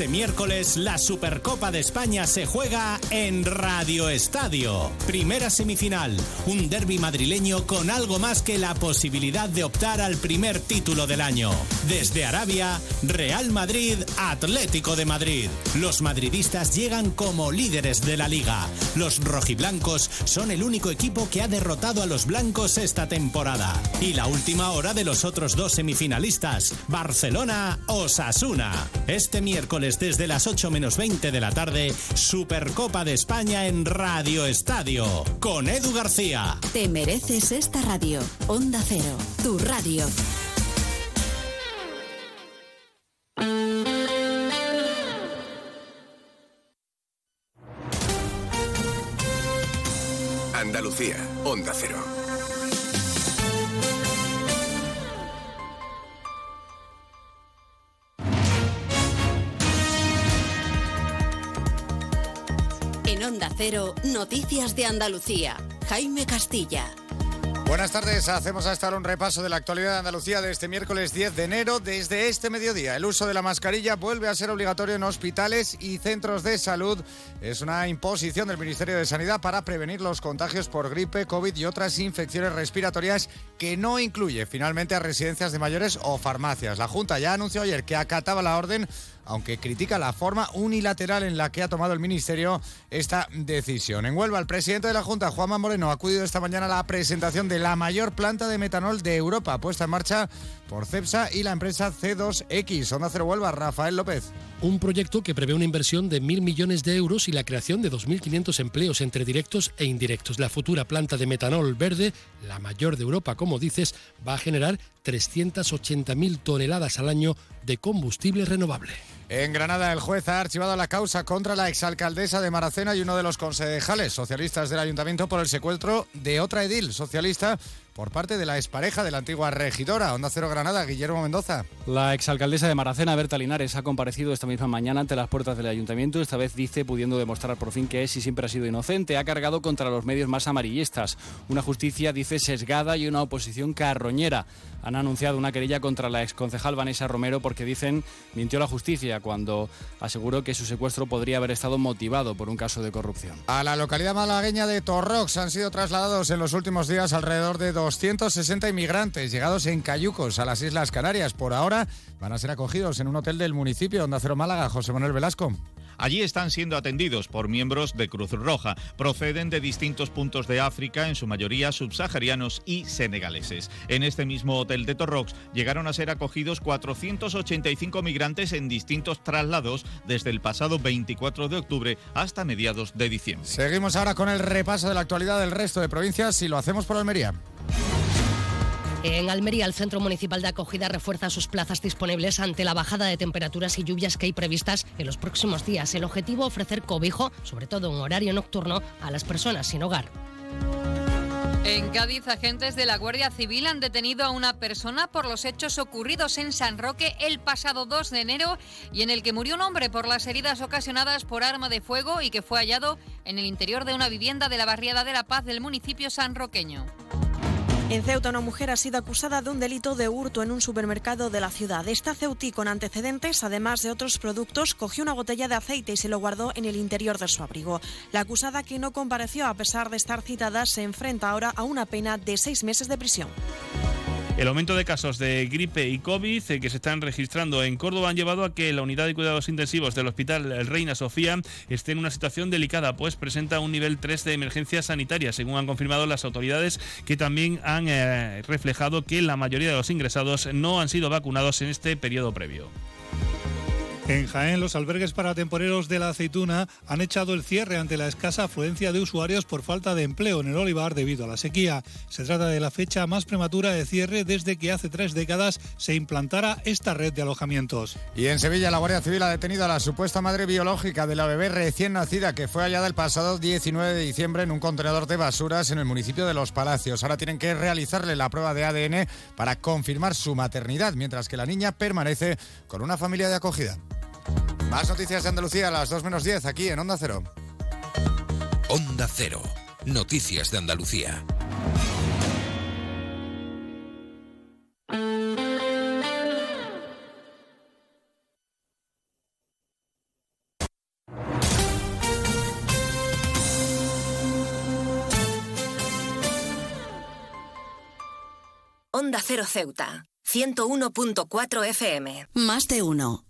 Este miércoles la Supercopa de España se juega en Radio Estadio. Primera semifinal, un derby madrileño con algo más que la posibilidad de optar al primer título del año. Desde Arabia, Real Madrid, Atlético de Madrid. Los madridistas llegan como líderes de la liga. Los rojiblancos son el único equipo que ha derrotado a los blancos esta temporada. Y la última hora de los otros dos semifinalistas, Barcelona-Osasuna. Este miércoles desde las 8 menos 20 de la tarde, Supercopa de España en Radio Estadio, con Edu García. Te mereces esta radio. Onda Cero, tu radio. Andalucía, Onda Cero. Cero, Noticias de Andalucía. Jaime Castilla. Buenas tardes, hacemos hasta ahora un repaso de la actualidad de Andalucía de este miércoles 10 de enero. Desde este mediodía, el uso de la mascarilla vuelve a ser obligatorio en hospitales y centros de salud. Es una imposición del Ministerio de Sanidad para prevenir los contagios por gripe, COVID y otras infecciones respiratorias que no incluye finalmente a residencias de mayores o farmacias. La Junta ya anunció ayer que acataba la orden aunque critica la forma unilateral en la que ha tomado el Ministerio esta decisión. En Huelva, el presidente de la Junta, Juanma Moreno, ha acudido esta mañana a la presentación de la mayor planta de metanol de Europa, puesta en marcha por CEPSA y la empresa C2X. Onda Cero Huelva, Rafael López. Un proyecto que prevé una inversión de mil millones de euros y la creación de 2.500 empleos entre directos e indirectos. La futura planta de metanol verde, la mayor de Europa, como dices, va a generar 380.000 toneladas al año de combustible renovable. En Granada, el juez ha archivado la causa contra la exalcaldesa de Maracena y uno de los concejales socialistas del ayuntamiento por el secuestro de otra edil socialista por parte de la expareja de la antigua regidora. Onda Cero Granada, Guillermo Mendoza. La exalcaldesa de Maracena, Berta Linares, ha comparecido esta misma mañana ante las puertas del ayuntamiento. Esta vez dice, pudiendo demostrar por fin que es y siempre ha sido inocente, ha cargado contra los medios más amarillistas. Una justicia, dice, sesgada y una oposición carroñera. Han anunciado una querella contra la exconcejal Vanessa Romero porque dicen mintió la justicia cuando aseguró que su secuestro podría haber estado motivado por un caso de corrupción. A la localidad malagueña de Torrox han sido trasladados en los últimos días alrededor de 260 inmigrantes llegados en cayucos a las Islas Canarias. Por ahora van a ser acogidos en un hotel del municipio Onda Cero Málaga. José Manuel Velasco. Allí están siendo atendidos por miembros de Cruz Roja. Proceden de distintos puntos de África, en su mayoría subsaharianos y senegaleses. En este mismo hotel de Torrox llegaron a ser acogidos 485 migrantes en distintos traslados desde el pasado 24 de octubre hasta mediados de diciembre. Seguimos ahora con el repaso de la actualidad del resto de provincias y lo hacemos por Almería. En Almería, el Centro Municipal de Acogida refuerza sus plazas disponibles ante la bajada de temperaturas y lluvias que hay previstas en los próximos días. El objetivo, ofrecer cobijo, sobre todo en horario nocturno, a las personas sin hogar. En Cádiz, agentes de la Guardia Civil han detenido a una persona por los hechos ocurridos en San Roque el pasado 2 de enero y en el que murió un hombre por las heridas ocasionadas por arma de fuego y que fue hallado en el interior de una vivienda de la barriada de La Paz del municipio sanroqueño. En Ceuta, una mujer ha sido acusada de un delito de hurto en un supermercado de la ciudad. Esta ceutí con antecedentes, además de otros productos, cogió una botella de aceite y se lo guardó en el interior de su abrigo. La acusada, que no compareció a pesar de estar citada, se enfrenta ahora a una pena de seis meses de prisión. El aumento de casos de gripe y COVID eh, que se están registrando en Córdoba han llevado a que la unidad de cuidados intensivos del Hospital Reina Sofía esté en una situación delicada, pues presenta un nivel 3 de emergencia sanitaria, según han confirmado las autoridades que también han eh, reflejado que la mayoría de los ingresados no han sido vacunados en este periodo previo. En Jaén, los albergues para temporeros de la aceituna han echado el cierre ante la escasa afluencia de usuarios por falta de empleo en el olivar debido a la sequía. Se trata de la fecha más prematura de cierre desde que hace tres décadas se implantara esta red de alojamientos. Y en Sevilla, la Guardia Civil ha detenido a la supuesta madre biológica de la bebé recién nacida que fue hallada el pasado 19 de diciembre en un contenedor de basuras en el municipio de Los Palacios. Ahora tienen que realizarle la prueba de ADN para confirmar su maternidad, mientras que la niña permanece con una familia de acogida. Más noticias de Andalucía a las 2 menos 10 aquí en Onda Cero. Onda Cero. Noticias de Andalucía. Onda Cero Ceuta, 101.4 FM. Más de uno.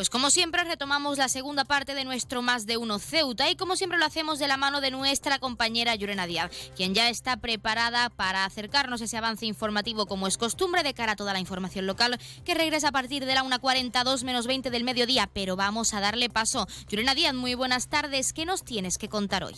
Pues como siempre retomamos la segunda parte de nuestro Más de Uno Ceuta y como siempre lo hacemos de la mano de nuestra compañera Llorena Díaz, quien ya está preparada para acercarnos a ese avance informativo como es costumbre de cara a toda la información local que regresa a partir de la 1.42 menos 20 del mediodía, pero vamos a darle paso. Llorena Díaz, muy buenas tardes, ¿qué nos tienes que contar hoy?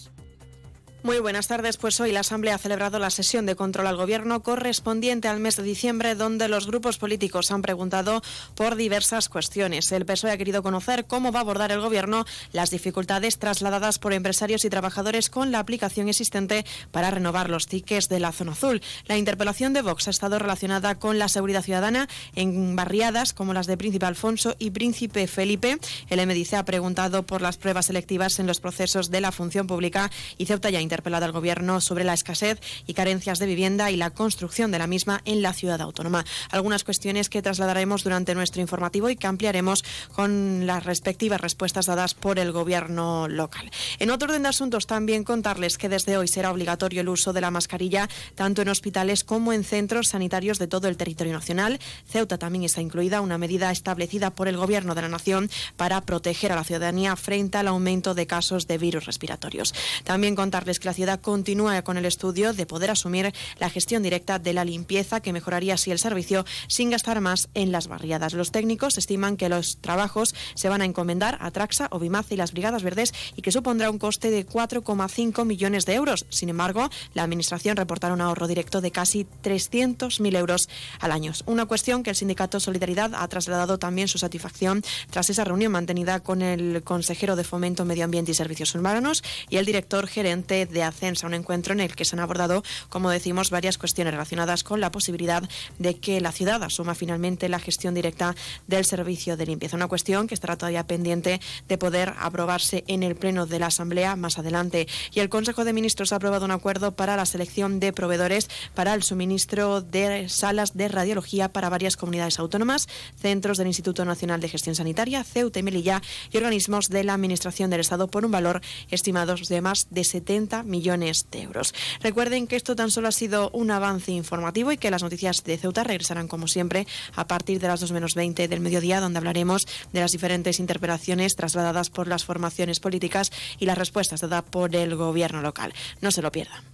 Muy buenas tardes. Pues hoy la Asamblea ha celebrado la sesión de control al Gobierno correspondiente al mes de diciembre, donde los grupos políticos han preguntado por diversas cuestiones. El PSOE ha querido conocer cómo va a abordar el Gobierno las dificultades trasladadas por empresarios y trabajadores con la aplicación existente para renovar los tickets de la zona azul. La interpelación de Vox ha estado relacionada con la seguridad ciudadana en barriadas como las de Príncipe Alfonso y Príncipe Felipe. El MDC ha preguntado por las pruebas selectivas en los procesos de la función pública y Ceuta ya interpelado al Gobierno sobre la escasez y carencias de vivienda y la construcción de la misma en la ciudad autónoma. Algunas cuestiones que trasladaremos durante nuestro informativo y que ampliaremos con las respectivas respuestas dadas por el Gobierno local. En otro orden de asuntos, también contarles que desde hoy será obligatorio el uso de la mascarilla tanto en hospitales como en centros sanitarios de todo el territorio nacional. Ceuta también está incluida, una medida establecida por el Gobierno de la Nación para proteger a la ciudadanía frente al aumento de casos de virus respiratorios. También contarles que la ciudad continúa con el estudio de poder asumir la gestión directa de la limpieza, que mejoraría así el servicio sin gastar más en las barriadas. Los técnicos estiman que los trabajos se van a encomendar a Traxa, Obimaz y las Brigadas Verdes y que supondrá un coste de 4,5 millones de euros. Sin embargo, la Administración reportará un ahorro directo de casi 300.000 euros al año. Una cuestión que el sindicato Solidaridad ha trasladado también su satisfacción tras esa reunión mantenida con el consejero de Fomento, Medio Ambiente y Servicios Urbanos y el director gerente de Ascensa, un encuentro en el que se han abordado, como decimos, varias cuestiones relacionadas con la posibilidad de que la ciudad asuma finalmente la gestión directa del servicio de limpieza. Una cuestión que estará todavía pendiente de poder aprobarse en el Pleno de la Asamblea más adelante. Y el Consejo de Ministros ha aprobado un acuerdo para la selección de proveedores para el suministro de salas de radiología para varias comunidades autónomas, centros del Instituto Nacional de Gestión Sanitaria, Ceuta y Melilla y organismos de la Administración del Estado por un valor estimado de más de 70 millones de euros. Recuerden que esto tan solo ha sido un avance informativo y que las noticias de Ceuta regresarán como siempre a partir de las 2 menos 20 del mediodía, donde hablaremos de las diferentes interpelaciones trasladadas por las formaciones políticas y las respuestas dadas por el gobierno local. No se lo pierdan.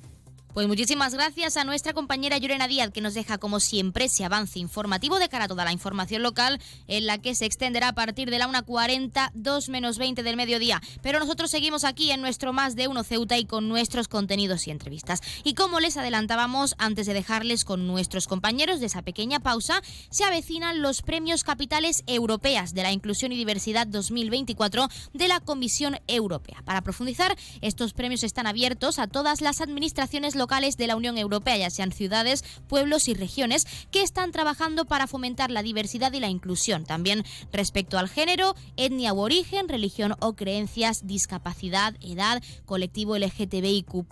Pues muchísimas gracias a nuestra compañera Llorena Díaz, que nos deja como siempre ese avance informativo de cara a toda la información local, en la que se extenderá a partir de la 1.40, 2 menos 20 del mediodía. Pero nosotros seguimos aquí en nuestro Más de Uno Ceuta y con nuestros contenidos y entrevistas. Y como les adelantábamos, antes de dejarles con nuestros compañeros de esa pequeña pausa, se avecinan los premios capitales europeas de la inclusión y diversidad 2024 de la Comisión Europea. Para profundizar, estos premios están abiertos a todas las administraciones locales de la Unión Europea, ya sean ciudades, pueblos y regiones, que están trabajando para fomentar la diversidad y la inclusión. También respecto al género, etnia u origen, religión o creencias, discapacidad, edad, colectivo LGTBIQ.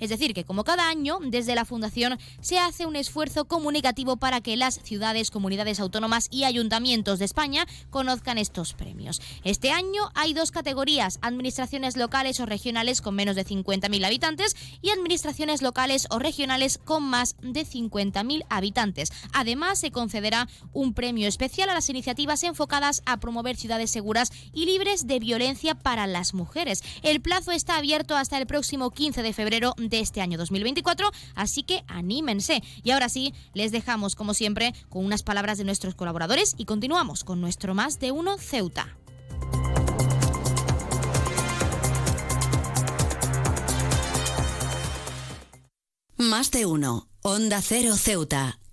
Es decir, que como cada año, desde la Fundación se hace un esfuerzo comunicativo para que las ciudades, comunidades autónomas y ayuntamientos de España conozcan estos premios. Este año hay dos categorías, administraciones locales o regionales con menos de 50.000 habitantes y administraciones locales o regionales con más de 50.000 habitantes. Además, se concederá un premio especial a las iniciativas enfocadas a promover ciudades seguras y libres de violencia para las mujeres. El plazo está abierto hasta el próximo 15 de febrero de este año 2024, así que anímense. Y ahora sí, les dejamos como siempre con unas palabras de nuestros colaboradores y continuamos con nuestro más de uno Ceuta. Más de uno. Onda Cero Ceuta.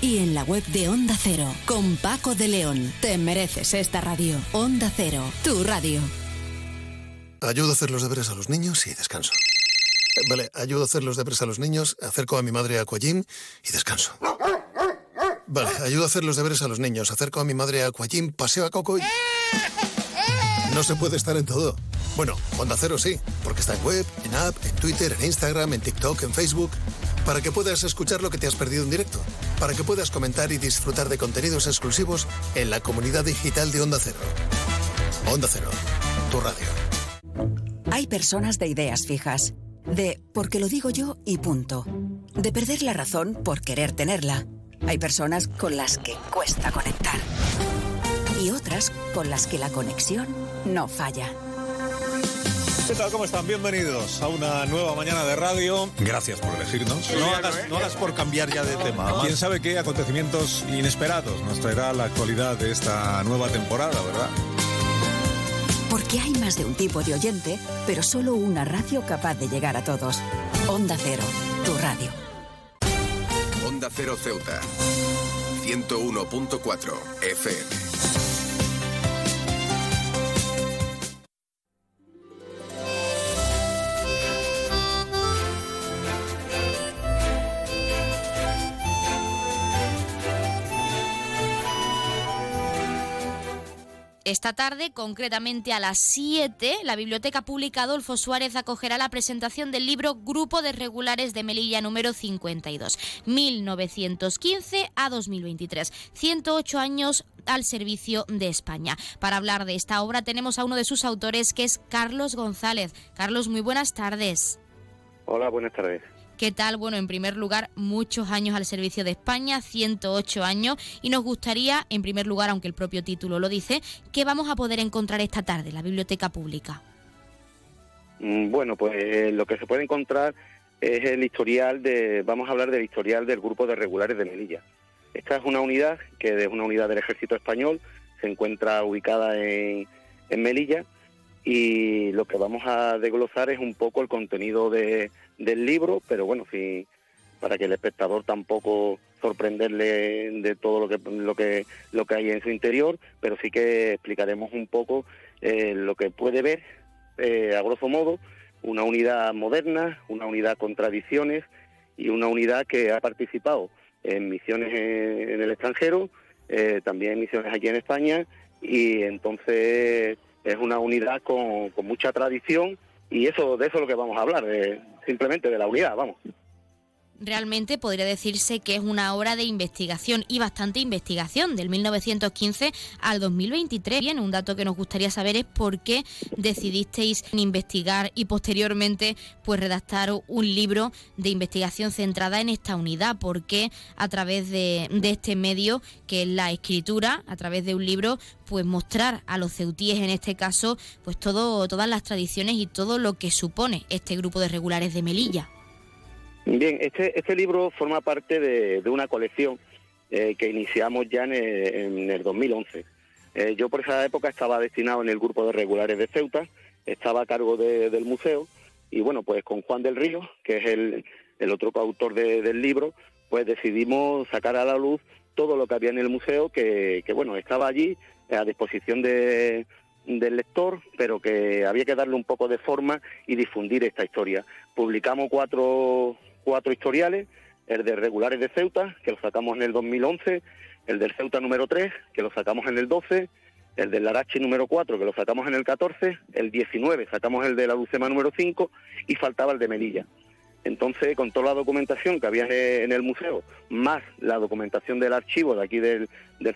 y en la web de Onda Cero. Con Paco de León. Te mereces esta radio. Onda Cero, tu radio. Ayudo a hacer los deberes a los niños y descanso. Eh, Vale, ayudo a hacer los deberes a los niños, acerco a mi madre a Aquagym y descanso. Vale, ayudo a hacer los deberes a los niños, acerco a mi madre a Aquagym, paseo a Coco y... No se puede estar en todo. Bueno, Onda Cero sí, porque está en web, en app, en Twitter, en Instagram, en TikTok, en Facebook, para que puedas escuchar lo que te has perdido en directo, para que puedas comentar y disfrutar de contenidos exclusivos en la comunidad digital de Onda Cero. Onda Cero, tu radio. Hay personas de ideas fijas, de porque lo digo yo y punto, de perder la razón por querer tenerla. Hay personas con las que cuesta conectar y otras con las que la conexión no falla. ¿Qué tal? ¿Cómo están? Bienvenidos a una nueva mañana de radio. Gracias por elegirnos. No hagas, no hagas por cambiar ya de tema. Quién sabe qué acontecimientos inesperados nos traerá la actualidad de esta nueva temporada, ¿verdad? Porque hay más de un tipo de oyente, pero solo una radio capaz de llegar a todos. Onda Cero, tu radio. Onda Cero Ceuta. 101.4 FM. Esta tarde, concretamente a las 7, la Biblioteca Pública Adolfo Suárez acogerá la presentación del libro Grupo de Regulares de Melilla número 52, 1915 a 2023, 108 años al servicio de España. Para hablar de esta obra tenemos a uno de sus autores que es Carlos González. Carlos, muy buenas tardes. Hola, buenas tardes. ¿Qué tal? Bueno, en primer lugar, muchos años al servicio de España, 108 años, y nos gustaría, en primer lugar, aunque el propio título lo dice, ¿qué vamos a poder encontrar esta tarde en la biblioteca pública? Mm, Bueno, pues eh, lo que se puede encontrar es el historial de, vamos a hablar del historial del grupo de regulares de Melilla. Esta es una unidad que es una unidad del ejército español, se encuentra ubicada en, en Melilla y lo que vamos a desglosar es un poco el contenido de, del libro, pero bueno, sí, para que el espectador tampoco sorprenderle de todo lo que lo que lo que hay en su interior, pero sí que explicaremos un poco eh, lo que puede ver eh, a grosso modo una unidad moderna, una unidad con tradiciones y una unidad que ha participado en misiones en, el extranjero, eh, también en misiones aquí en España y entonces es una unidad con, con mucha tradición y eso de eso es lo que vamos a hablar, de, simplemente de la unidad, vamos. Realmente podría decirse que es una obra de investigación y bastante investigación del 1915 al 2023. Bien, un dato que nos gustaría saber es por qué decidisteis investigar y posteriormente pues redactar un libro de investigación centrada en esta unidad. ¿Por qué a través de, de este medio que es la escritura, a través de un libro, pues mostrar a los ceutíes en este caso pues todo, todas las tradiciones y todo lo que supone este grupo de regulares de Melilla? Bien, este, este libro forma parte de, de una colección eh, que iniciamos ya en el, en el 2011. Eh, yo por esa época estaba destinado en el grupo de regulares de Ceuta, estaba a cargo de- del museo y bueno, pues con Juan del Río, que es el, el otro coautor de- del libro, pues decidimos sacar a la luz todo lo que había en el museo, que, que bueno, estaba allí a disposición de, del lector, pero que había que darle un poco de forma y difundir esta historia. Publicamos cuatro, cuatro historiales, el de regulares de Ceuta, que lo sacamos en el 2011, el del Ceuta número 3, que lo sacamos en el 12, el del Larache número 4, que lo sacamos en el 14, el 19 sacamos el de la Lucema número 5 y faltaba el de Melilla. Entonces, con toda la documentación que había en el museo, más la documentación del archivo de aquí del,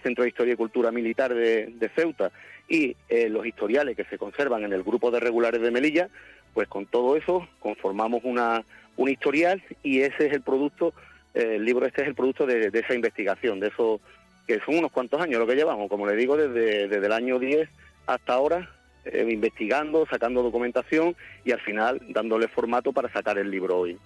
Centro de Historia y Cultura Militar de, Ceuta y eh, los historiales que se conservan en el grupo de regulares de Melilla, pues con todo eso conformamos una, un historial y ese es el producto, eh, el libro este es el producto de, esa investigación, de eso que son unos cuantos años lo que llevamos, como le digo, desde, desde el año 10 hasta ahora, eh, investigando, sacando documentación y al final dándole formato para sacar el libro hoy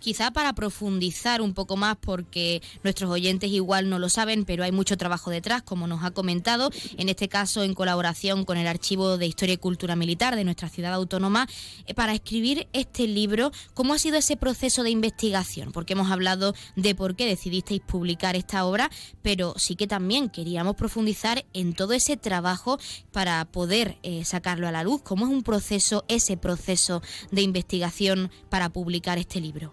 quizá para profundizar un poco más, porque nuestros oyentes igual no lo saben, pero hay mucho trabajo detrás, como nos ha comentado, en este caso en colaboración con el Archivo de Historia y Cultura Militar de nuestra ciudad autónoma, eh, para escribir este libro, ¿cómo ha sido ese proceso de investigación? Porque hemos hablado de por qué decidisteis publicar esta obra, pero sí que también queríamos profundizar en todo ese trabajo para poder eh, sacarlo a la luz. ¿Cómo es un proceso, ese proceso de investigación para publicar este libro?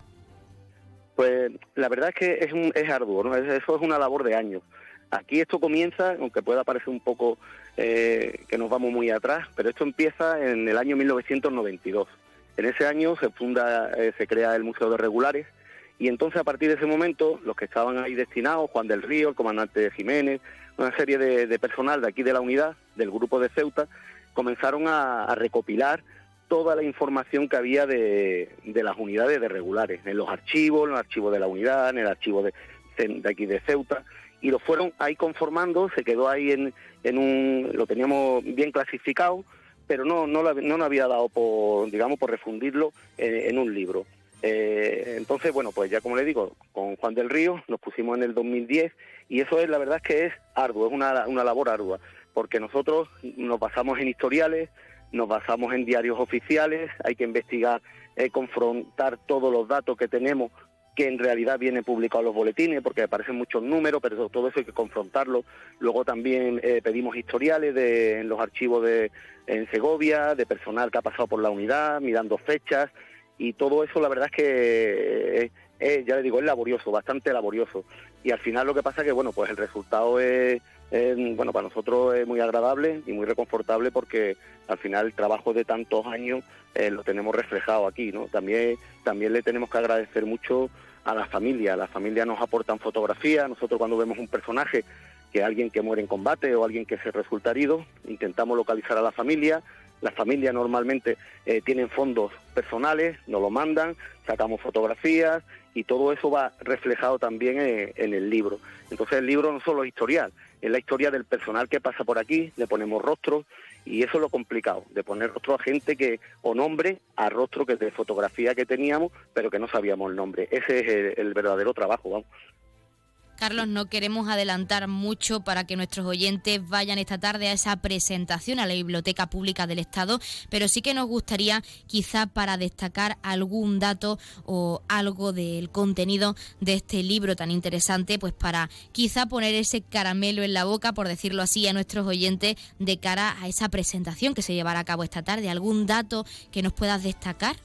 Pues la verdad es que es, un, es arduo, ¿no? eso es una labor de años. Aquí esto comienza, aunque pueda parecer un poco eh, que nos vamos muy atrás, pero esto empieza en el año 1992. En ese año se funda, eh, se crea el Museo de Regulares y entonces a partir de ese momento los que estaban ahí destinados, Juan del Río, el comandante Jiménez, una serie de, personal de aquí de la unidad, del grupo de Ceuta, comenzaron a recopilar toda la información que había de, las unidades de regulares, en los archivos, en el archivo de la unidad, en el archivo de, aquí de Ceuta, y lo fueron ahí conformando, se quedó ahí en, en un, lo teníamos bien clasificado, pero no, no, no nos había dado por, digamos, por refundirlo en, un libro. Eh, entonces, bueno, pues ya como le digo, con Juan del Río nos pusimos en el 2010 y eso es, la verdad es que es arduo, es una, una labor ardua, porque nosotros nos basamos en historiales, nos basamos en diarios oficiales, hay que investigar, eh, confrontar todos los datos que tenemos que en realidad vienen publicados los boletines, porque aparecen muchos números, pero todo eso hay que confrontarlo. Luego también eh, pedimos historiales de, en los archivos de en Segovia, de personal que ha pasado por la unidad, mirando fechas, y todo eso la verdad es que, eh, ya le digo, es laborioso, bastante laborioso. Y al final lo que pasa es que, bueno, pues el resultado es bueno, para nosotros es muy agradable y muy reconfortable porque al final el trabajo de tantos años eh, lo tenemos reflejado aquí, ¿no? También, también le tenemos que agradecer mucho a la familia. Las familias nos aportan fotografías. Nosotros cuando vemos un personaje, que alguien que muere en combate o alguien que se resulta herido, intentamos localizar a la familia. Las familias normalmente eh, tienen fondos personales, nos lo mandan, sacamos fotografías y todo eso va reflejado también eh, en el libro. Entonces el libro no solo es historial, es la historia del personal que pasa por aquí, le ponemos rostro y eso es lo complicado, de poner rostro a gente que, o nombre a rostro que de fotografía que teníamos, pero que no sabíamos el nombre. Ese es el, el verdadero trabajo, vamos. Carlos, no queremos adelantar mucho para que nuestros oyentes vayan esta tarde a esa presentación a la Biblioteca Pública del Estado, pero sí que nos gustaría quizá para destacar algún dato o algo del contenido de este libro tan interesante, pues para quizá poner ese caramelo en la boca, por decirlo así, a nuestros oyentes de cara a esa presentación que se llevará a cabo esta tarde. ¿Algún dato que nos puedas destacar?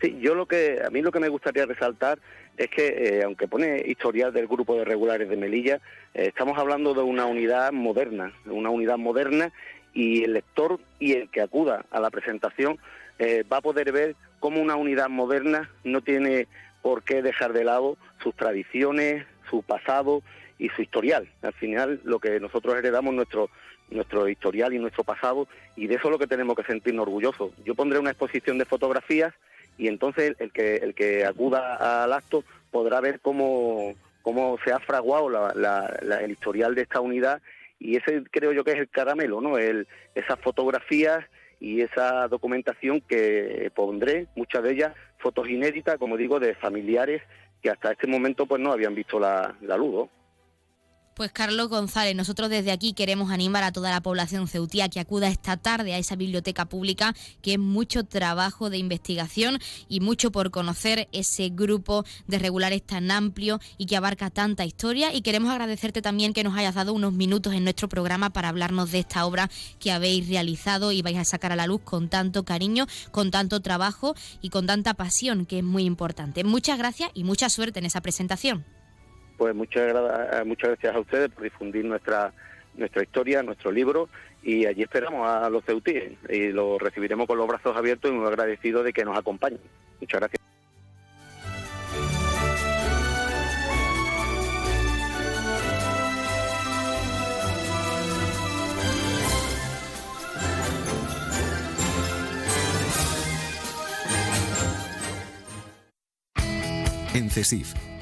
Sí, yo lo que a mí lo que me gustaría resaltar es que, eh, aunque pone historial del grupo de regulares de Melilla, eh, estamos hablando de una unidad moderna, de una unidad moderna y el lector y el que acuda a la presentación eh, va a poder ver cómo una unidad moderna no tiene por qué dejar de lado sus tradiciones, su pasado y su historial. Al final, lo que nosotros heredamos nuestro nuestro historial y nuestro pasado y de eso es lo que tenemos que sentirnos orgullosos. Yo pondré una exposición de fotografías y entonces el que, el que acuda al acto podrá ver cómo, cómo se ha fraguado el historial de esta unidad y ese creo yo que es el caramelo, ¿no? El, esas fotografías y esa documentación que pondré, muchas de ellas fotos inéditas, como digo, de familiares que hasta este momento pues no habían visto la, la luz. Pues Carlos González, nosotros desde aquí queremos animar a toda la población ceutía que acuda esta tarde a esa biblioteca pública, que es mucho trabajo de investigación y mucho por conocer ese grupo de regulares tan amplio y que abarca tanta historia. Y queremos agradecerte también que nos hayas dado unos minutos en nuestro programa para hablarnos de esta obra que habéis realizado y vais a sacar a la luz con tanto cariño, con tanto trabajo y con tanta pasión, que es muy importante. Muchas gracias y mucha suerte en esa presentación. Pues muchas, gra- muchas gracias a ustedes por difundir nuestra nuestra historia, nuestro libro y allí esperamos a los ceutíes y lo recibiremos con los brazos abiertos y muy agradecidos de que nos acompañen. Muchas gracias. En CESIF,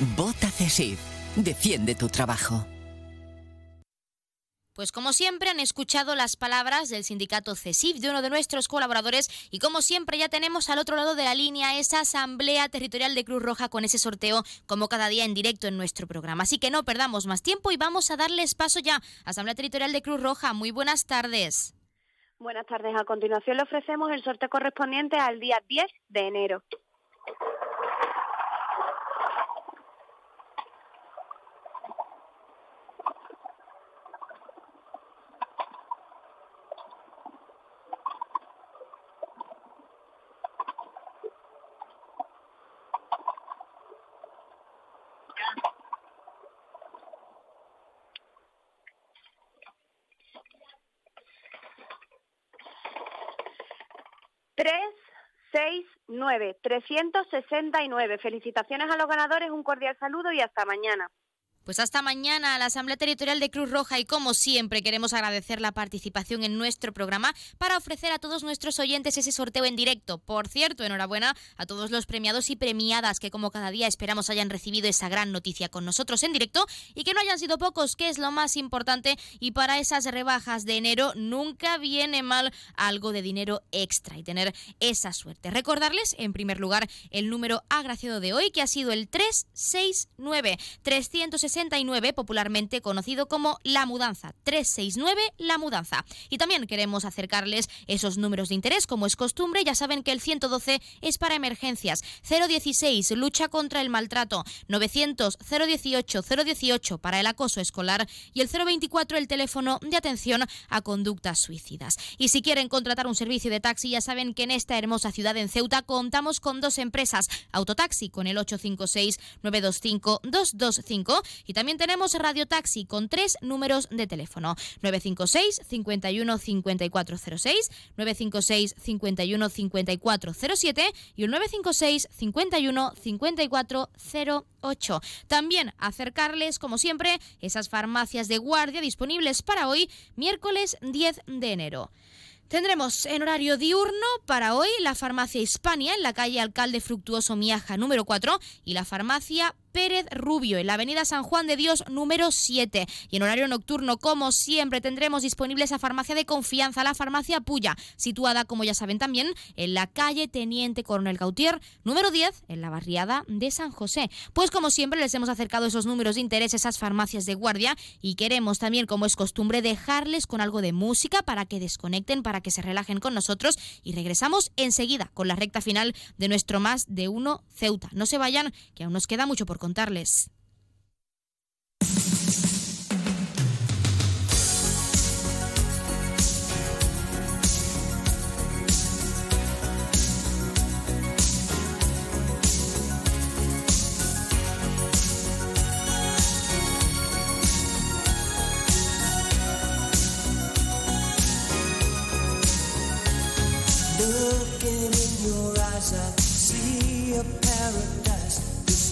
Vota CESIF. Defiende tu trabajo. Pues como siempre han escuchado las palabras del sindicato CESIF de uno de nuestros colaboradores y como siempre ya tenemos al otro lado de la línea esa asamblea territorial de Cruz Roja con ese sorteo como cada día en directo en nuestro programa. Así que no perdamos más tiempo y vamos a darles paso ya. Asamblea Territorial de Cruz Roja, muy buenas tardes. Buenas tardes. A continuación le ofrecemos el sorteo correspondiente al día 10 de enero. 369. 369. Felicitaciones a los ganadores, un cordial saludo y hasta mañana. Pues hasta mañana a la Asamblea Territorial de Cruz Roja y como siempre queremos agradecer la participación en nuestro programa para ofrecer a todos nuestros oyentes ese sorteo en directo. Por cierto, enhorabuena a todos los premiados y premiadas que como cada día esperamos hayan recibido esa gran noticia con nosotros en directo y que no hayan sido pocos, que es lo más importante y para esas rebajas de enero nunca viene mal algo de dinero extra y tener esa suerte. Recordarles en primer lugar el número agraciado de hoy que ha sido el 369 360 69, popularmente conocido como La Mudanza. 369 La Mudanza. Y también queremos acercarles esos números de interés, como es costumbre. Ya saben que el 112 es para emergencias. 016, lucha contra el maltrato. 900 018 018 para el acoso escolar. Y el 024, el teléfono de atención a conductas suicidas. Y si quieren contratar un servicio de taxi, ya saben que en esta hermosa ciudad en Ceuta contamos con dos empresas. Autotaxi con el 856 925 225 y también tenemos Radio Taxi con tres números de teléfono. 956 51 5406, 956 51 5407 y el 956 51 5408. También acercarles, como siempre, esas farmacias de guardia disponibles para hoy, miércoles 10 de enero. Tendremos en horario diurno para hoy la farmacia Hispania en la calle Alcalde Fructuoso Miaja número 4 y la farmacia Pérez Rubio en la avenida San Juan de Dios número 7. Y en horario nocturno, como siempre, tendremos disponible esa farmacia de confianza, la farmacia Puya, situada, como ya saben también, en la calle Teniente Coronel Gautier número 10, en la barriada de San José. Pues como siempre, les hemos acercado esos números de interés, esas farmacias de guardia y queremos también, como es costumbre, dejarles con algo de música para que desconecten, para que se relajen con nosotros y regresamos enseguida con la recta final de nuestro más de uno Ceuta. No se vayan, que aún nos queda mucho por contarles.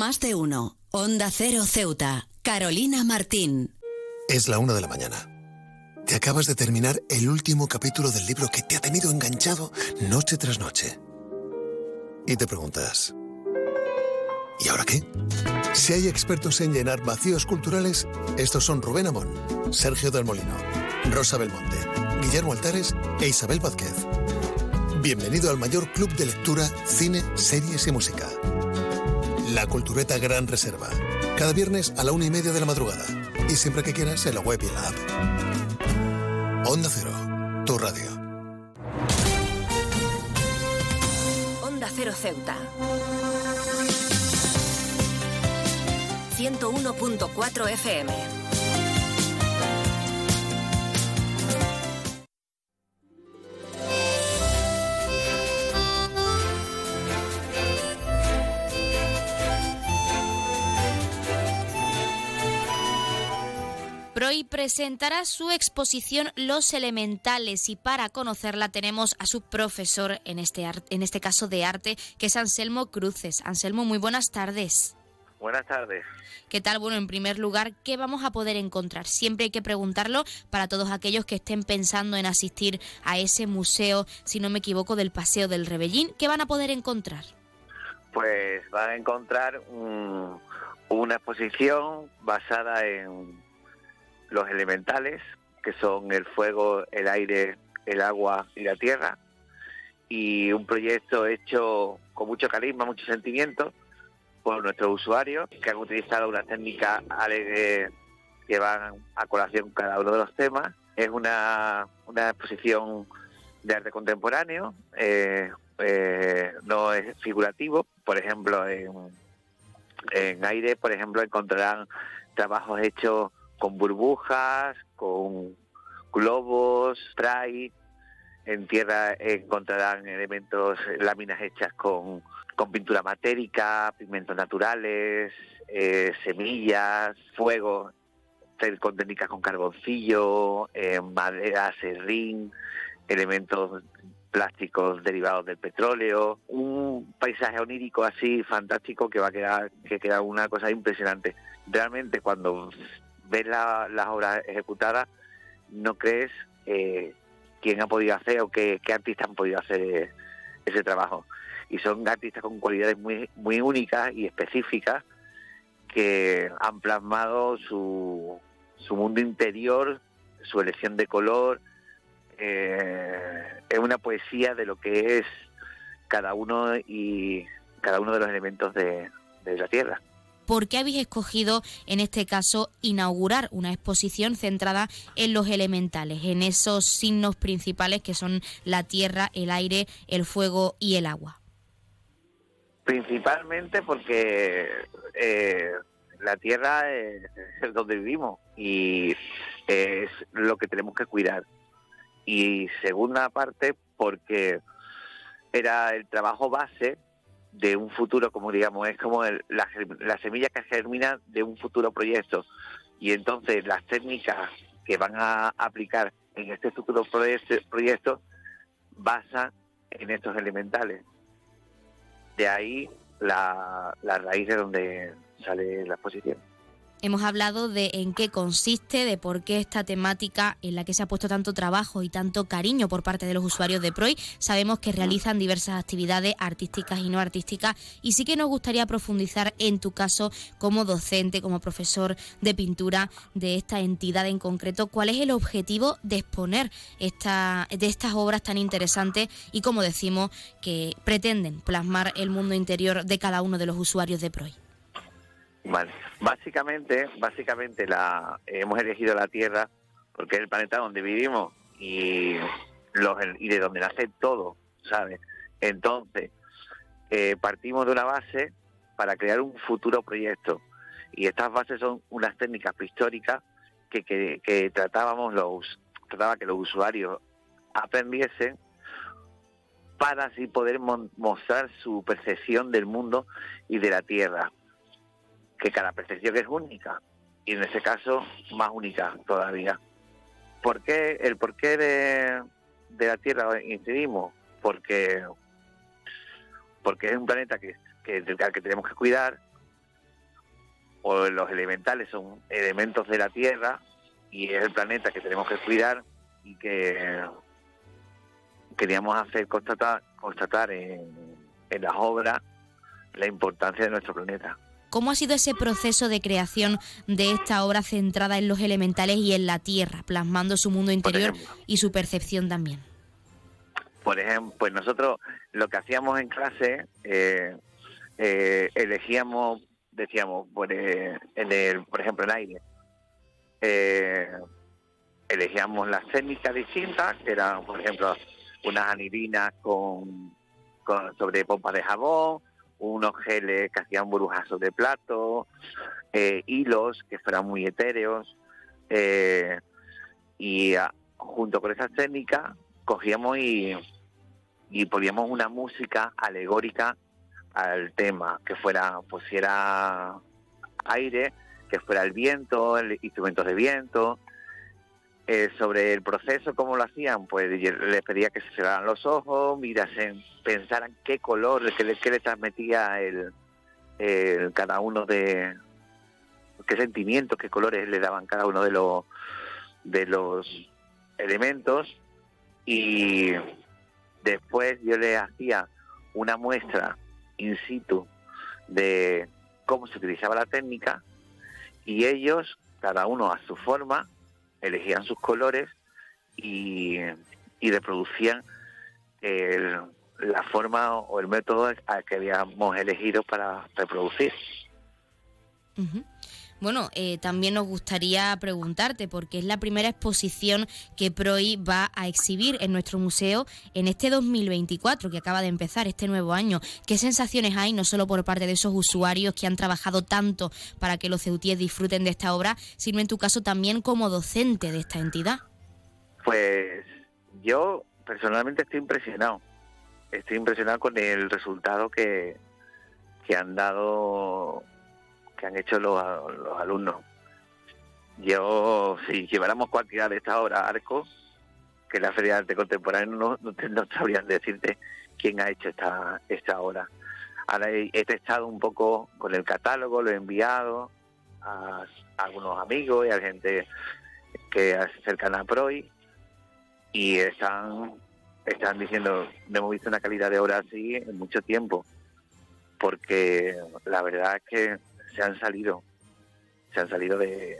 Más de uno. Onda Cero Ceuta. Carolina Martín. Es la una de la mañana. Te acabas de terminar el último capítulo del libro que te ha tenido enganchado noche tras noche. Y te preguntas, ¿y ahora qué? Si hay expertos en llenar vacíos culturales, estos son Rubén Amón, Sergio del Molino, Rosa Belmonte, Guillermo Altares e Isabel Vázquez. Bienvenido al mayor club de lectura, cine, series y música. La Cultureta Gran Reserva. Cada viernes a la una y media de la madrugada. Y siempre que quieras en la web y en la app. Onda Cero, tu radio. Onda Cero Ceuta. 101.4 FM. Proy presentará su exposición Los Elementales y para conocerla tenemos a su profesor en este, en este caso de arte, que es Anselmo Cruces. Anselmo, muy buenas tardes. Buenas tardes. ¿Qué tal? Bueno, en primer lugar, ¿qué vamos a poder encontrar? Siempre hay que preguntarlo para todos aquellos que estén pensando en asistir a ese museo, si no me equivoco, del Paseo del Rebellín. ¿Qué van a poder encontrar? Pues van a encontrar un- una exposición basada en los elementales, que son el fuego, el aire, el agua y la tierra, y un proyecto hecho con mucho carisma, mucho sentimiento por nuestros usuarios, que han utilizado unas técnicas alegres que van a colación cada uno de los temas. Es una, una exposición de arte contemporáneo, eh, eh, no es figurativo. Por ejemplo, en, en aire, por ejemplo, encontrarán trabajos hechos con burbujas, con globos, spray. En tierra encontrarán elementos, láminas hechas con, con pintura matérica, pigmentos naturales, eh, semillas, fuego, con técnicas con carboncillo, eh, madera, serrín, elementos plásticos derivados del petróleo, un paisaje onírico así fantástico que va a quedar que queda una cosa impresionante. Realmente cuando ves la- las obras ejecutadas no crees eh, quién ha podido hacer o qué, artistas han podido hacer eh, ese trabajo. Y son artistas con cualidades muy, muy únicas y específicas que han plasmado su, su mundo interior, su elección de color, eh, es una poesía de lo que es cada uno y cada uno de los elementos de la tierra. ¿Por qué habéis escogido, en este caso, inaugurar una exposición centrada en los elementales, en esos signos principales que son la tierra, el aire, el fuego y el agua? Principalmente porque eh, la tierra es, es donde vivimos y es lo que tenemos que cuidar. Y segunda parte porque era el trabajo base de un futuro, como digamos, es como el- la, la semilla que germina de un futuro proyecto. Y entonces las técnicas que van a aplicar en este futuro proyecto, proyecto basan en estos elementales. De ahí la, la raíz de donde sale la exposición. Hemos hablado de en qué consiste, de por qué esta temática en la que se ha puesto tanto trabajo y tanto cariño por parte de los usuarios de PROI. Sabemos que realizan diversas actividades artísticas y no artísticas y sí que nos gustaría profundizar en tu caso como docente, como profesor de pintura de esta entidad en concreto. ¿Cuál es el objetivo de exponer esta, de estas obras tan interesantes y, como decimos, que pretenden plasmar el mundo interior de cada uno de los usuarios de PROI? Vale. Básicamente, básicamente la hemos elegido la Tierra porque es el planeta donde vivimos y los y de donde nace todo, ¿sabes? Entonces, eh, partimos de una base para crear un futuro proyecto y estas bases son unas técnicas prehistóricas que, que, tratábamos los trataba que los usuarios aprendiesen para así poder mostrar su percepción del mundo y de la Tierra que cada percepción es única y en ese caso más única todavía. ¿Por qué el porqué de, de la Tierra incidimos? Porque porque es un planeta que, que, que tenemos que cuidar o los elementales son elementos de la Tierra y es el planeta que tenemos que cuidar y que queríamos hacer constatar, constatar en, en las obras la importancia de nuestro planeta. ¿Cómo ha sido ese proceso de creación de esta obra centrada en los elementales y en la tierra, plasmando su mundo interior y su percepción también? Por ejemplo, pues nosotros lo que hacíamos en clase, eh, eh, elegíamos, decíamos, por, eh, en el, por ejemplo, en aire, eh, elegíamos las técnicas distintas, que eran, por ejemplo, unas anilinas con, con sobre pompas de jabón, unos geles que hacían burbujas sobre plato, eh, hilos que fueran muy etéreos, eh, y ah, junto con esas técnicas cogíamos y, y poníamos una música alegórica al tema, que fuera, pues si era aire, que fuera el viento, el instrumentos de viento. Eh, sobre el proceso, cómo lo hacían, pues les pedía que se cerraran los ojos, mirasen, pensaran qué color, qué le, qué le transmitía el, el- cada uno de, qué sentimientos, qué colores le daban cada uno de los de los elementos. Y después yo le hacía una muestra in situ de cómo se utilizaba la técnica y ellos, cada uno a su forma, elegían sus colores y, y reproducían el- la forma o el método al que habíamos elegido para reproducir. Bueno, eh, también nos gustaría preguntarte, porque es la primera exposición que PROI va a exhibir en nuestro museo en este 2024, que acaba de empezar este nuevo año. ¿Qué sensaciones hay, no solo por parte de esos usuarios que han trabajado tanto para que los ceutíes disfruten de esta obra, sino en tu caso también como docente de esta entidad? Pues yo personalmente estoy impresionado. Estoy impresionado con el resultado que, que han dado, que han hecho los, los alumnos. Yo, si lleváramos cuantidad de esta obra arco, que la Feria de Arte Contemporáneo no, no, sabrían decirte quién ha hecho esta, esta obra. Ahora he, testado un poco con el catálogo, lo he enviado a, algunos amigos y a gente que se acercan a PROI y están están diciendo no hemos visto una calidad de obra así en mucho tiempo porque la verdad es que se han salido se han salido de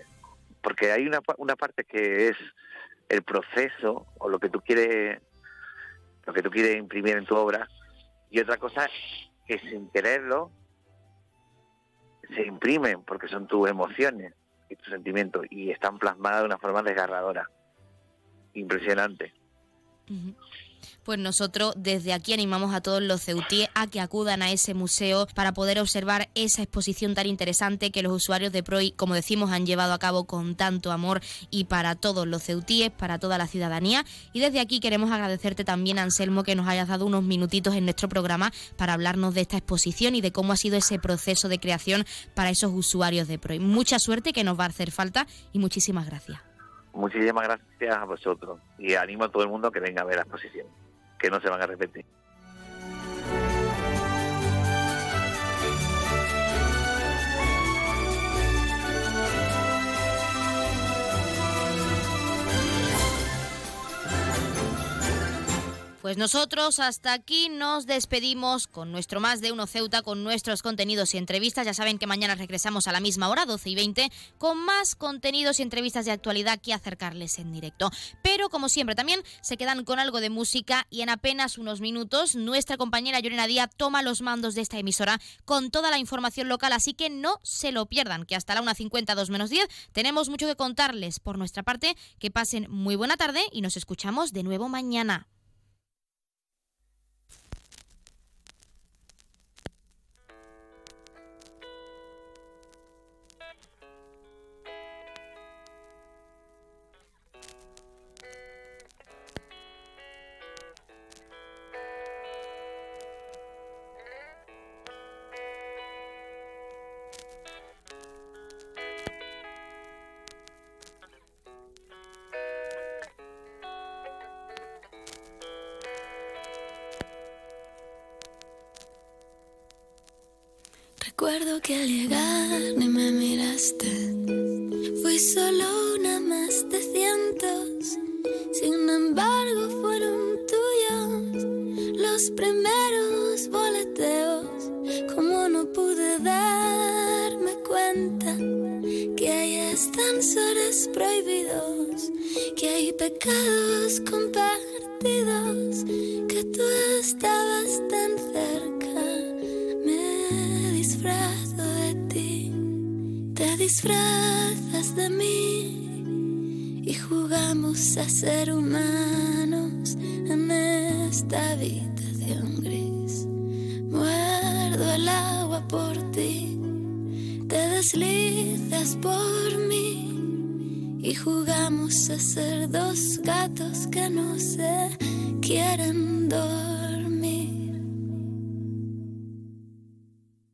porque hay una, una parte que es el proceso o lo que tú quieres lo que tú quieres imprimir en tu obra y otra cosa que sin quererlo se imprimen porque son tus emociones y tus sentimientos y están plasmadas de una forma desgarradora impresionante Ujú. Pues nosotros desde aquí animamos a todos los ceutíes a que acudan a ese museo para poder observar esa exposición tan interesante que los usuarios de PROI, como decimos, han llevado a cabo con tanto amor y para todos los ceutíes, para toda la ciudadanía. Y desde aquí queremos agradecerte también, Anselmo, que nos hayas dado unos minutitos en nuestro programa para hablarnos de esta exposición y de cómo ha sido ese proceso de creación para esos usuarios de PROI. Mucha suerte que nos va a hacer falta y muchísimas gracias. Muchísimas gracias a vosotros y animo a todo el mundo a que venga a ver la exposición, que no se van a repetir. Pues nosotros hasta aquí nos despedimos con nuestro más de uno Ceuta, con nuestros contenidos y entrevistas. Ya saben que mañana regresamos a la misma hora, 12 y 20, con más contenidos y entrevistas de actualidad que acercarles en directo. Pero como siempre también se quedan con algo de música y en apenas unos minutos nuestra compañera Llorena Díaz toma los mandos de esta emisora con toda la información local, así que no se lo pierdan, que hasta la 1.50, 2 menos 10 tenemos mucho que contarles. Por nuestra parte, que pasen muy buena tarde y nos escuchamos de nuevo mañana. Recuerdo que al llegar ni me miraste. Fui solo una más de cientos. Sin embargo, fueron tuyos los primeros boleteos. Como no pude darme cuenta que hay ascensores prohibidos, que hay pecados compartidos, disfrazas de mí y jugamos a ser humanos en esta habitación gris. Muerdo el agua por ti, te deslizas por mí y jugamos a ser dos gatos que no se quieren dormir.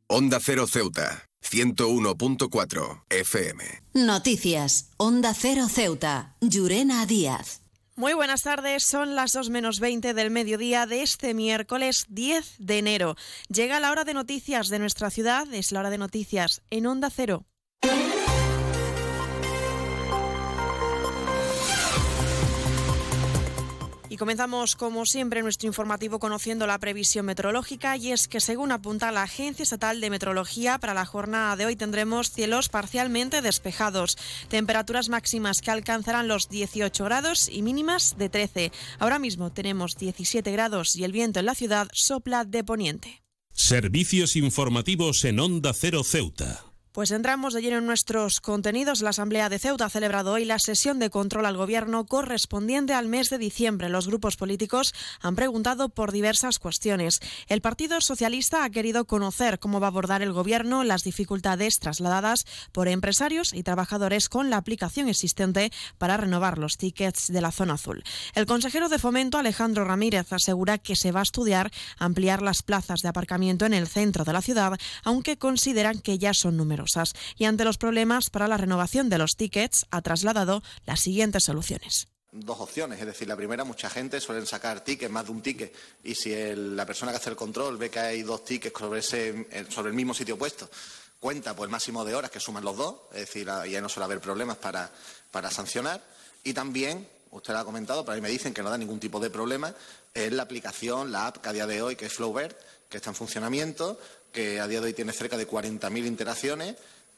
Onda Cero Ceuta, 101.4 FM. Noticias. Onda Cero Ceuta. Llurena Díaz. Muy buenas tardes, son las 2 menos 20 del mediodía de este miércoles 10 de enero. Llega la hora de noticias de nuestra ciudad, es la hora de noticias en Onda Cero. Comenzamos, como siempre, nuestro informativo conociendo la previsión meteorológica y es que según apunta la Agencia Estatal de Meteorología, para la jornada de hoy tendremos cielos parcialmente despejados, temperaturas máximas que alcanzarán los 18 grados y mínimas de 13. Ahora mismo tenemos 17 grados y el viento en la ciudad sopla de poniente. Servicios informativos en Onda Cero Ceuta. Pues entramos de lleno en nuestros contenidos. La Asamblea de Ceuta ha celebrado hoy la sesión de control al Gobierno correspondiente al mes de diciembre. Los grupos políticos han preguntado por diversas cuestiones. El Partido Socialista ha querido conocer cómo va a abordar el Gobierno las dificultades trasladadas por empresarios y trabajadores con la aplicación existente para renovar los tickets de la zona azul. El consejero de Fomento, Alejandro Ramírez, asegura que se va a estudiar ampliar las plazas de aparcamiento en el centro de la ciudad, aunque consideran que ya son numerosas y ante los problemas para la renovación de los tickets ha trasladado las siguientes soluciones dos opciones. Es decir, la primera, mucha gente suelen sacar tickets, más de un ticket, y si el- la persona que hace el control ve que hay dos tickets sobre, ese, eh, sobre el mismo sitio puesto, cuenta pues el máximo de horas que suman los dos, es decir, ah, ya no suele haber problemas para, para sancionar. Y también, usted lo ha comentado, pero ahí me dicen que no da ningún tipo de problema, es la aplicación, la app que a día de hoy, que es Flowbird, que está en funcionamiento, que a día de hoy tiene cerca de 40.000 interacciones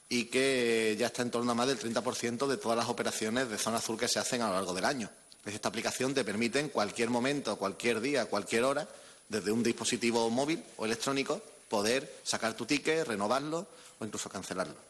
y que ya está en torno a más del 30% de todas las operaciones de zona azul que se hacen a lo largo del año. Esta aplicación te permite en cualquier momento, cualquier día, cualquier hora, desde un dispositivo móvil o electrónico, poder sacar tu ticket, renovarlo o incluso cancelarlo.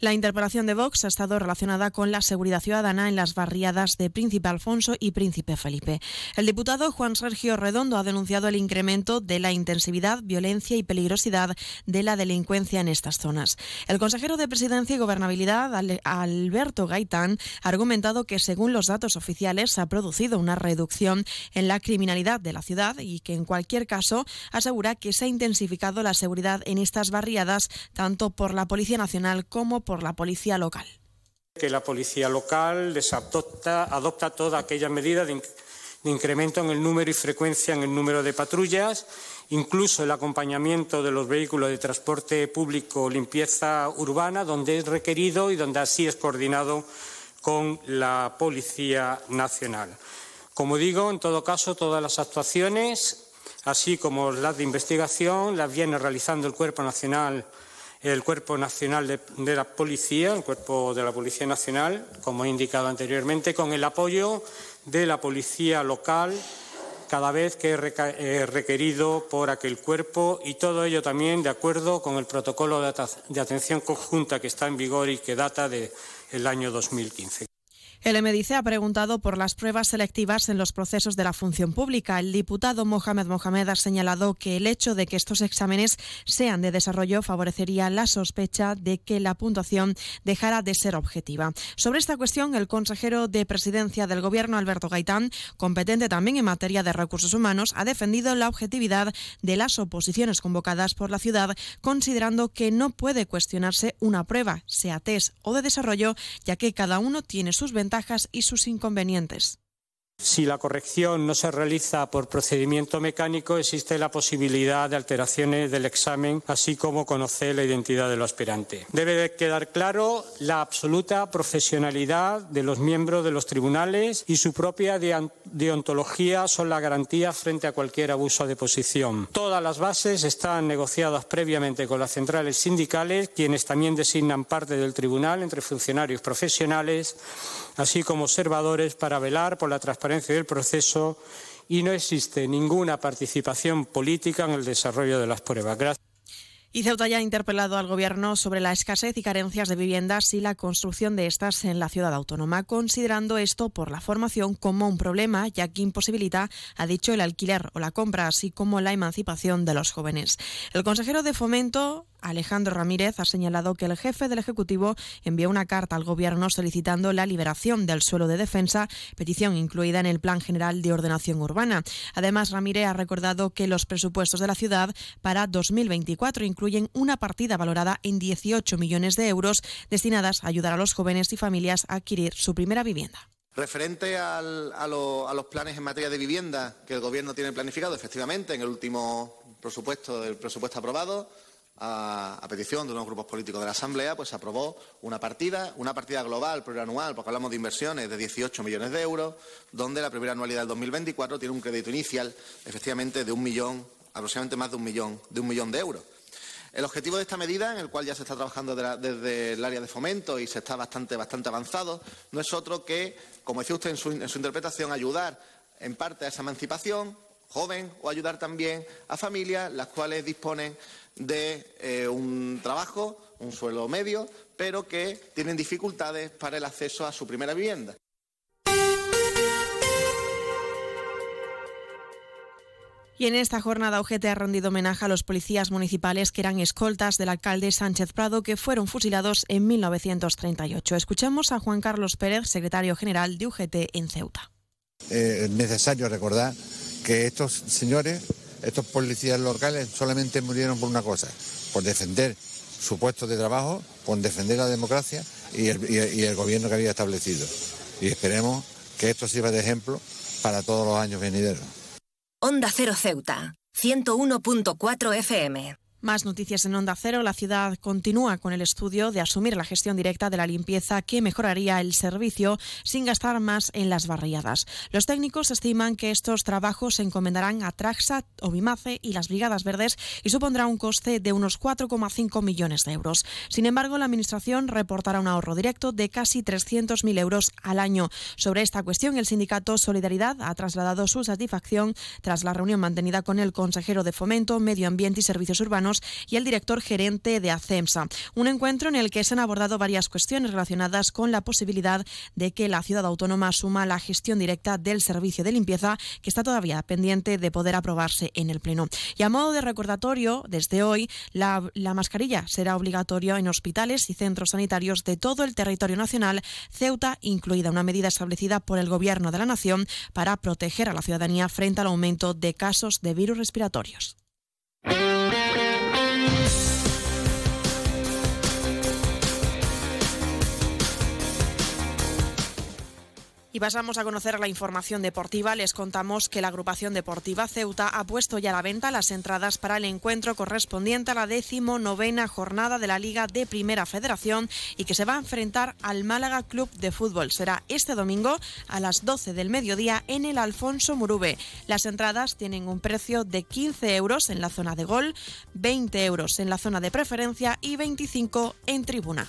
La interpelación de Vox ha estado relacionada con la seguridad ciudadana en las barriadas de Príncipe Alfonso y Príncipe Felipe. El diputado Juan Sergio Redondo ha denunciado el incremento de la intensividad, violencia y peligrosidad de la delincuencia en estas zonas. El consejero de Presidencia y Gobernabilidad, Alberto Gaitán, ha argumentado que según los datos oficiales se ha producido una reducción en la criminalidad de la ciudad y que en cualquier caso asegura que se ha intensificado la seguridad en estas barriadas tanto por la Policía Nacional como por la Policía Local. que la policía local adopta, adopta toda aquella medida de, inc- de incremento en el número y frecuencia en el número de patrullas, incluso el acompañamiento de los vehículos de transporte público, limpieza urbana, donde es requerido y donde así es coordinado con la Policía Nacional. Como digo, en todo caso, todas las actuaciones, así como las de investigación, las viene realizando el Cuerpo Nacional, el Cuerpo Nacional de, de la Policía, el Cuerpo de la Policía Nacional, como he indicado anteriormente, con el apoyo de la Policía Local cada vez que es eh, requerido por aquel cuerpo y todo ello también de acuerdo con el protocolo de, de atención conjunta que está en vigor y que data del año 2015. El MDC ha preguntado por las pruebas selectivas en los procesos de la función pública. El diputado Mohamed Mohamed ha señalado que el hecho de que estos exámenes sean de desarrollo favorecería la sospecha de que la puntuación dejara de ser objetiva. Sobre esta cuestión, el consejero de presidencia del Gobierno, Alberto Gaitán, competente también en materia de recursos humanos, ha defendido la objetividad de las oposiciones convocadas por la ciudad, considerando que no puede cuestionarse una prueba, sea test o de desarrollo, ya que cada uno tiene sus ventajas y sus inconvenientes. Si la corrección no se realiza por procedimiento mecánico, existe la posibilidad de alteraciones del examen, así como conocer la identidad del aspirante. Debe de quedar claro la absoluta profesionalidad de los miembros de los tribunales y su propia deon- deontología son la garantía frente a cualquier abuso de posición. Todas las bases están negociadas previamente con las centrales sindicales, quienes también designan parte del tribunal entre funcionarios profesionales, así como observadores para velar por la transparencia del proceso y no existe ninguna participación política en el desarrollo de las pruebas. Gracias. Y Ceuta ya ha interpelado al Gobierno sobre la escasez y carencias de viviendas y la construcción de estas en la ciudad autónoma, considerando esto por la formación como un problema, ya que imposibilita, ha dicho, el alquiler o la compra, así como la emancipación de los jóvenes. El consejero de Fomento, Alejandro Ramírez, ha señalado que el jefe del Ejecutivo envió una carta al Gobierno solicitando la liberación del suelo de defensa, petición incluida en el Plan General de Ordenación Urbana. Además, Ramírez ha recordado que los presupuestos de la ciudad para 2024 incluyen una partida valorada en 18 millones de euros destinadas a ayudar a los jóvenes y familias a adquirir su primera vivienda. Referente a los planes en materia de vivienda que el Gobierno tiene planificado, efectivamente, en el último presupuesto, el presupuesto aprobado, a, petición de unos grupos políticos de la Asamblea, pues se aprobó una partida, una partida global, plurianual, porque hablamos de inversiones de 18 millones de euros, donde la primera anualidad del 2024 tiene un crédito inicial, efectivamente, de un millón, aproximadamente más de un millón, de un millón de euros. El objetivo de esta medida, en el cual ya se está trabajando desde el área de fomento y se está bastante, bastante avanzado, no es otro que, como decía usted en su, en su interpretación, ayudar en parte a esa emancipación joven o ayudar también a familias las cuales disponen de eh, un trabajo, un sueldo medio, pero que tienen dificultades para el acceso a su primera vivienda. Y en esta jornada UGT ha rendido homenaje a los policías municipales que eran escoltas del alcalde Sánchez Prado que fueron fusilados en 1938. Escuchamos a Juan Carlos Pérez, secretario general de UGT en Ceuta. Eh, es necesario recordar que estos señores, estos policías locales, solamente murieron por una cosa, por defender su puesto de trabajo, por defender la democracia y el, y el- gobierno que había establecido. Y esperemos que esto sirva de ejemplo para todos los años venideros. Onda Cero Ceuta, 101.4 FM. Más noticias en Onda Cero. La ciudad continúa con el estudio de asumir la gestión directa de la limpieza que mejoraría el servicio sin gastar más en las barriadas. Los técnicos estiman que estos trabajos se encomendarán a Traxa, Obimace y las Brigadas Verdes y supondrá un coste de unos 4,5 millones de euros. Sin embargo, la Administración reportará un ahorro directo de casi 300.000 euros al año. Sobre esta cuestión, el sindicato Solidaridad ha trasladado su satisfacción tras la reunión mantenida con el consejero de Fomento, Medio Ambiente y Servicios Urbanos y el director gerente de ACEMSA. Un encuentro en el que se han abordado varias cuestiones relacionadas con la posibilidad de que la ciudad autónoma asuma la gestión directa del servicio de limpieza, que está todavía pendiente de poder aprobarse en el Pleno. Y a modo de recordatorio, desde hoy, la, la mascarilla será obligatoria en hospitales y centros sanitarios de todo el territorio nacional, Ceuta incluida, una medida establecida por el Gobierno de la Nación para proteger a la ciudadanía frente al aumento de casos de virus respiratorios. Y pasamos a conocer la información deportiva. Les contamos que la agrupación deportiva Ceuta ha puesto ya a la venta las entradas para el encuentro correspondiente a la décimo novena jornada de la Liga de Primera Federación y que se va a enfrentar al Málaga Club de Fútbol. Será este domingo a las 12 del mediodía en el Alfonso Murube. Las entradas tienen un precio de 15 euros en la zona de gol, 20 euros en la zona de preferencia y 25 en tribuna.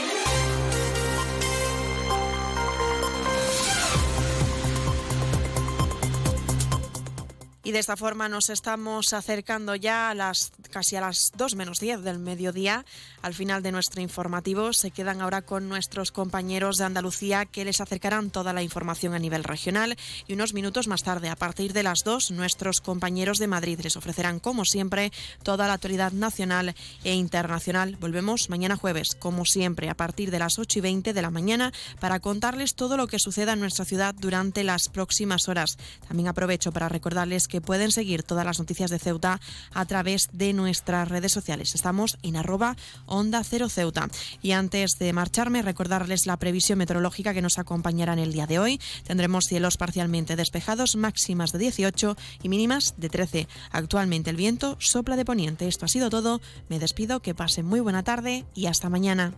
Y de esta forma nos estamos acercando ya a las casi a las 2 menos 10 del mediodía, al final de nuestro informativo. Se quedan ahora con nuestros compañeros de Andalucía que les acercarán toda la información a nivel regional y unos minutos más tarde, a partir de las 2, nuestros compañeros de Madrid les ofrecerán, como siempre, toda la actualidad nacional e internacional. Volvemos mañana jueves, como siempre, a partir de las 8 y 20 de la mañana para contarles todo lo que suceda en nuestra ciudad durante las próximas horas. También aprovecho para recordarles pueden seguir todas las noticias de Ceuta a través de nuestras redes sociales. Estamos en arroba onda cero Ceuta. Y antes de marcharme, recordarles la previsión meteorológica que nos acompañará en el día de hoy. Tendremos cielos parcialmente despejados, máximas de 18 y mínimas de 13. Actualmente el viento sopla de poniente. Esto ha sido todo. Me despido, que pasen muy buena tarde y hasta mañana.